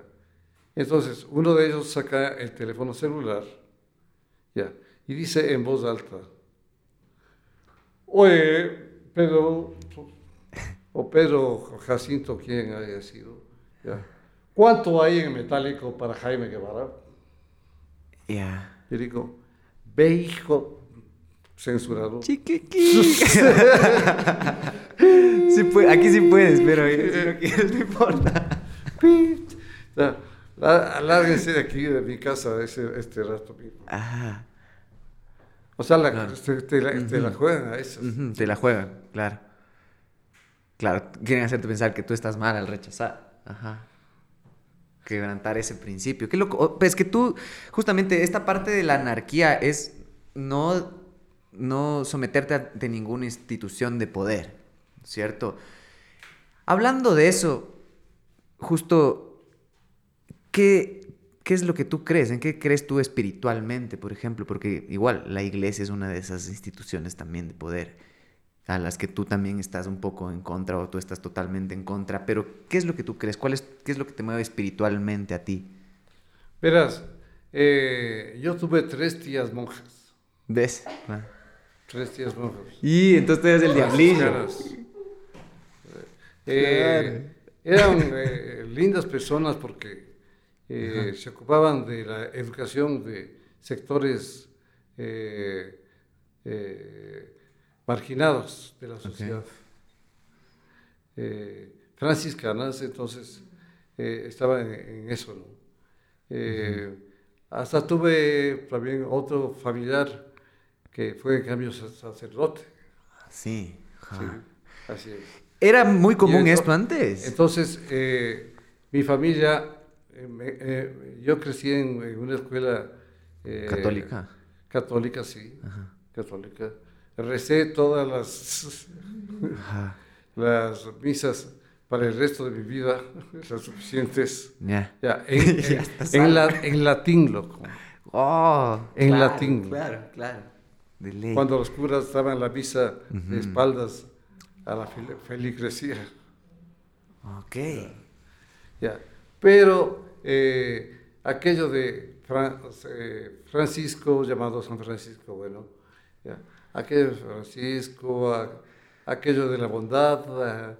Entonces, uno de ellos saca el teléfono celular, ya, y dice en voz alta, Oye, Pedro, o Pedro Jacinto, quien haya sido, ya. ¿cuánto hay en metálico para Jaime Guevara? Ya. Y digo, ve hijo, censurado. Chiquiqui. sí puede- aquí sí puedes, pero eh, si no quieres, no importa. Ya, lá- Alárguense de aquí, de mi casa, ese, este rato. Ajá. O sea, la, Claro. te, te la, te la juegan a esas. Te la juegan, claro. Claro, quieren hacerte pensar que tú estás mal al rechazar. Ajá. Quebrantar ese principio. Qué loco. Oh, Pues que tú, justamente, esta parte de la anarquía es no, no someterte a ninguna institución de poder, ¿cierto? Hablando de eso, justo, ¿qué, ¿qué es lo que tú crees? ¿En qué crees tú espiritualmente, por ejemplo? Porque igual la iglesia es una de esas instituciones también de poder a las que tú también estás un poco en contra o tú estás totalmente en contra, pero ¿qué es lo que tú crees? ¿Cuál es, ¿Qué es lo que te mueve espiritualmente a ti? Verás, eh, yo tuve tres tías monjas. ¿Ves? Tres tías monjas. Y entonces tú eres el diablillo. Eh, eran eh, lindas personas porque se ocupaban de la educación de sectores marginados de la sociedad. Eh, franciscanas, entonces eh, estaba en, en eso. ¿no? Eh, Hasta tuve también otro familiar que fue en cambio sa- sacerdote. Sí. Sí, ajá. así es. Era muy común esto antes. Entonces, eh, mi familia, eh, me- eh, yo crecí en, en una escuela eh, Católica. Católica, sí, Ajá. católica. Recé todas las, Ajá. las misas para el resto de mi vida, las suficientes. Ya. Ya, en, en- la- en latín, loco. Oh, En claro, latín. Claro, claro. De ley. Cuando los curas estaban en la misa de espaldas a la fel- feligresía. Ok. Ya. Pero eh, aquello de Fran- eh, Francisco, llamado San Francisco, bueno, ya. Aquello de Francisco, a- aquello de la bondad, a-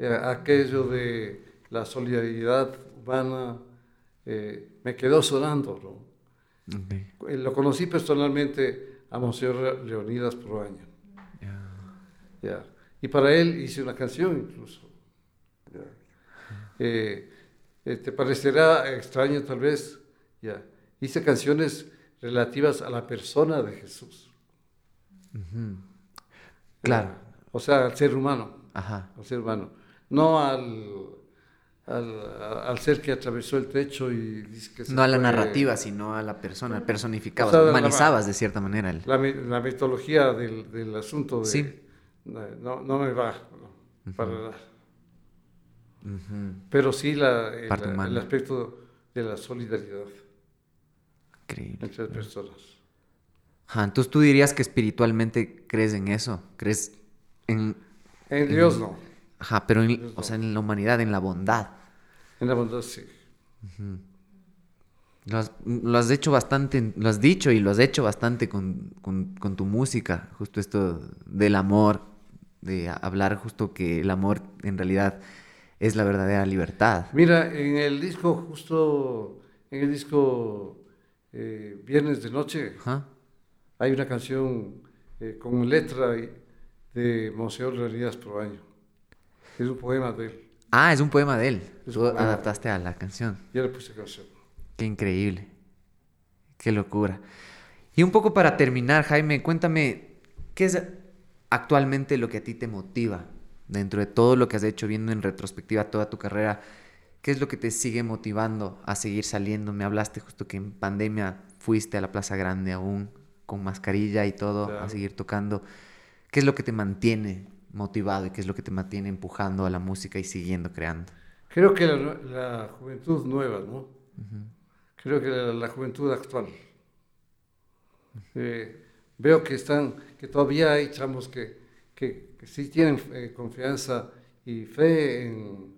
a- aquello de la solidaridad humana, eh, me quedó sonando. ¿no? Eh, Lo conocí personalmente a Monseñor Leonidas Proaño. Ya. Y para él hice una canción incluso. Eh, eh, ¿Te parecerá extraño tal vez? Ya. Hice canciones relativas a la persona de Jesús. Claro. Ya. O sea, al ser humano. Ajá. Al ser humano. No al, al, al ser que atravesó el techo y dice que se No a la fue- narrativa, sino a la persona. Personificabas, O sea, la- humanizabas de cierta manera. el- La, la mitología del, del asunto de, Sí. no, no me va no, para nada. Pero sí la, el, el aspecto de la solidaridad Increíble. entre las personas. Ajá, entonces tú dirías que espiritualmente crees en eso. Crees en. En Dios no, Ajá, pero en, o sea, en la humanidad, en la bondad. en la bondad sí. Lo has, lo has hecho bastante, lo has dicho y lo has hecho bastante con, con- con tu música. Justo esto del amor, de hablar justo que el amor en realidad es la verdadera libertad. Mira, en el disco, justo en el disco eh, Viernes de Noche, hay una canción eh, con letra de Monseñor Leonidas Proaño. Es un poema de él. Ah, es un poema de él. Tú adaptaste a la canción. Ya le puse canción. Qué increíble. Qué locura. Y un poco para terminar, Jaime, cuéntame, ¿qué es actualmente lo que a ti te motiva dentro de todo lo que has hecho, viendo en retrospectiva toda tu carrera? ¿Qué es lo que te sigue motivando a seguir saliendo? Me hablaste justo que en pandemia fuiste a la Plaza Grande aún con mascarilla y todo a seguir tocando. ¿Qué es lo que te mantiene motivado y qué es lo que te mantiene empujando a la música y siguiendo creando? Creo que la, juventud nueva, ¿no? Creo que la, juventud actual. Eh, veo que están, que todavía hay chamos que, que, sí tienen eh, confianza y fe en,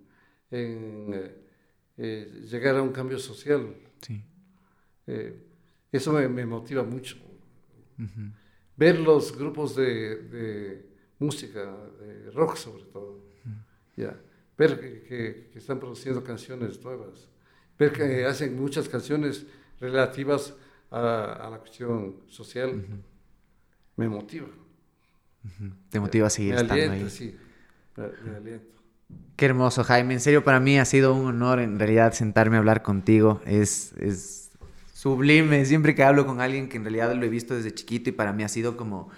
eh, llegar a un cambio social. Sí. eso me, motiva mucho. Ver los grupos de música, de rock sobre todo. ya Ver que, están produciendo canciones nuevas, ver que hacen muchas canciones relativas a, la cuestión social, me motiva. Te motiva a seguir me estando ahí. Sí, me, aliento. Qué hermoso, Jaime. En serio, para mí ha sido un honor en realidad sentarme a hablar contigo. Es, es sublime. Siempre que hablo con alguien que en realidad lo he visto desde chiquito y para mí ha sido como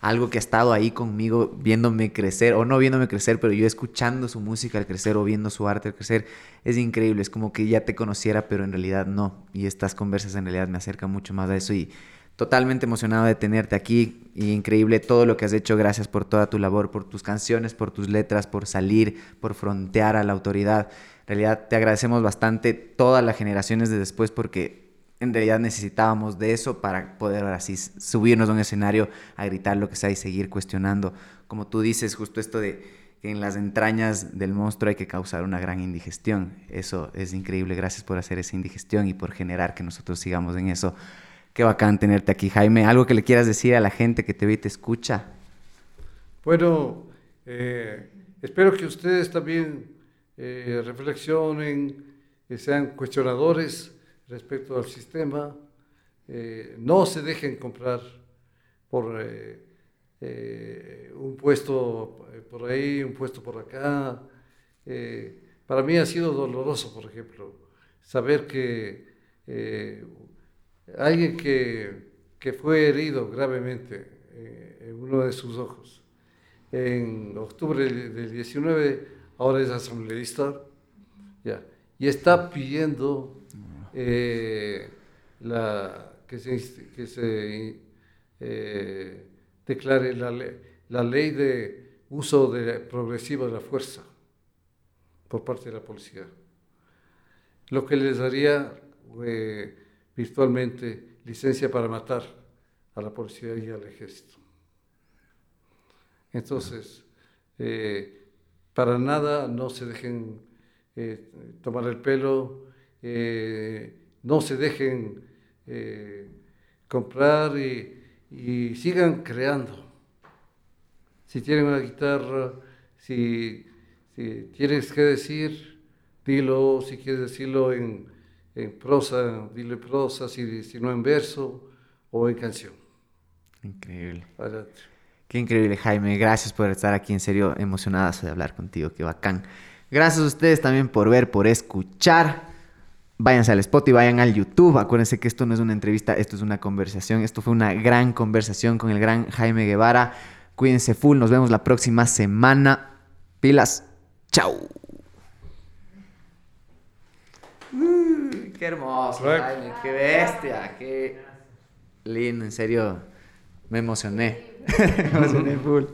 algo que ha estado ahí conmigo viéndome crecer, o no viéndome crecer, pero yo escuchando su música al crecer o viendo su arte al crecer, es increíble, es como que ya te conociera, pero en realidad no. Y estas conversas en realidad me acercan mucho más a eso y totalmente emocionado de tenerte aquí y increíble todo lo que has hecho, gracias por toda tu labor, por tus canciones, por tus letras, por salir, por frontear a la autoridad. En realidad te agradecemos bastante todas las generaciones de después porque en realidad necesitábamos de eso para poder así subirnos a un escenario a gritar lo que sea y seguir cuestionando. Como tú dices, justo esto de que en las entrañas del monstruo hay que causar una gran indigestión. Eso es increíble. Gracias por hacer esa indigestión y por generar que nosotros sigamos en eso. Qué bacán tenerte aquí, Jaime. ¿Algo que le quieras decir a la gente que te ve y te escucha? Bueno, eh, espero que ustedes también eh, reflexionen, que sean cuestionadores respecto al sistema, eh, no se dejen comprar por eh, eh, un puesto por ahí, un puesto por acá. para mí ha sido doloroso, por ejemplo, saber que alguien que, que, fue herido gravemente en uno de sus ojos, en octubre del 19, ahora es asambleísta, ya, y está pidiendo eh, la, que se, que se eh, declare la, la, ley de uso de, progresivo de la fuerza por parte de la policía, lo que les daría eh, virtualmente licencia para matar a la policía y al ejército. Entonces, para nada no se dejen tomar el pelo, eh, no se dejen eh, comprar y, sigan creando. Si tienen una guitarra, si, tienes que decir, dilo, si quieres decirlo en, prosa, dilo en prosa, si, si, no en verso o en canción. Increíble. Qué increíble, Jaime. Gracias por estar aquí. En serio, emocionada de hablar contigo. Qué bacán. Gracias a ustedes también por ver, por escuchar. Váyanse al spot y vayan al YouTube. Acuérdense que esto no es una entrevista, esto es una conversación. Esto fue una gran conversación con el gran Jaime Guevara. Cuídense full, nos vemos la próxima semana. Pilas, chao. qué hermoso, Jaime, qué bestia, qué lindo, en serio. Me emocioné. me emocioné full.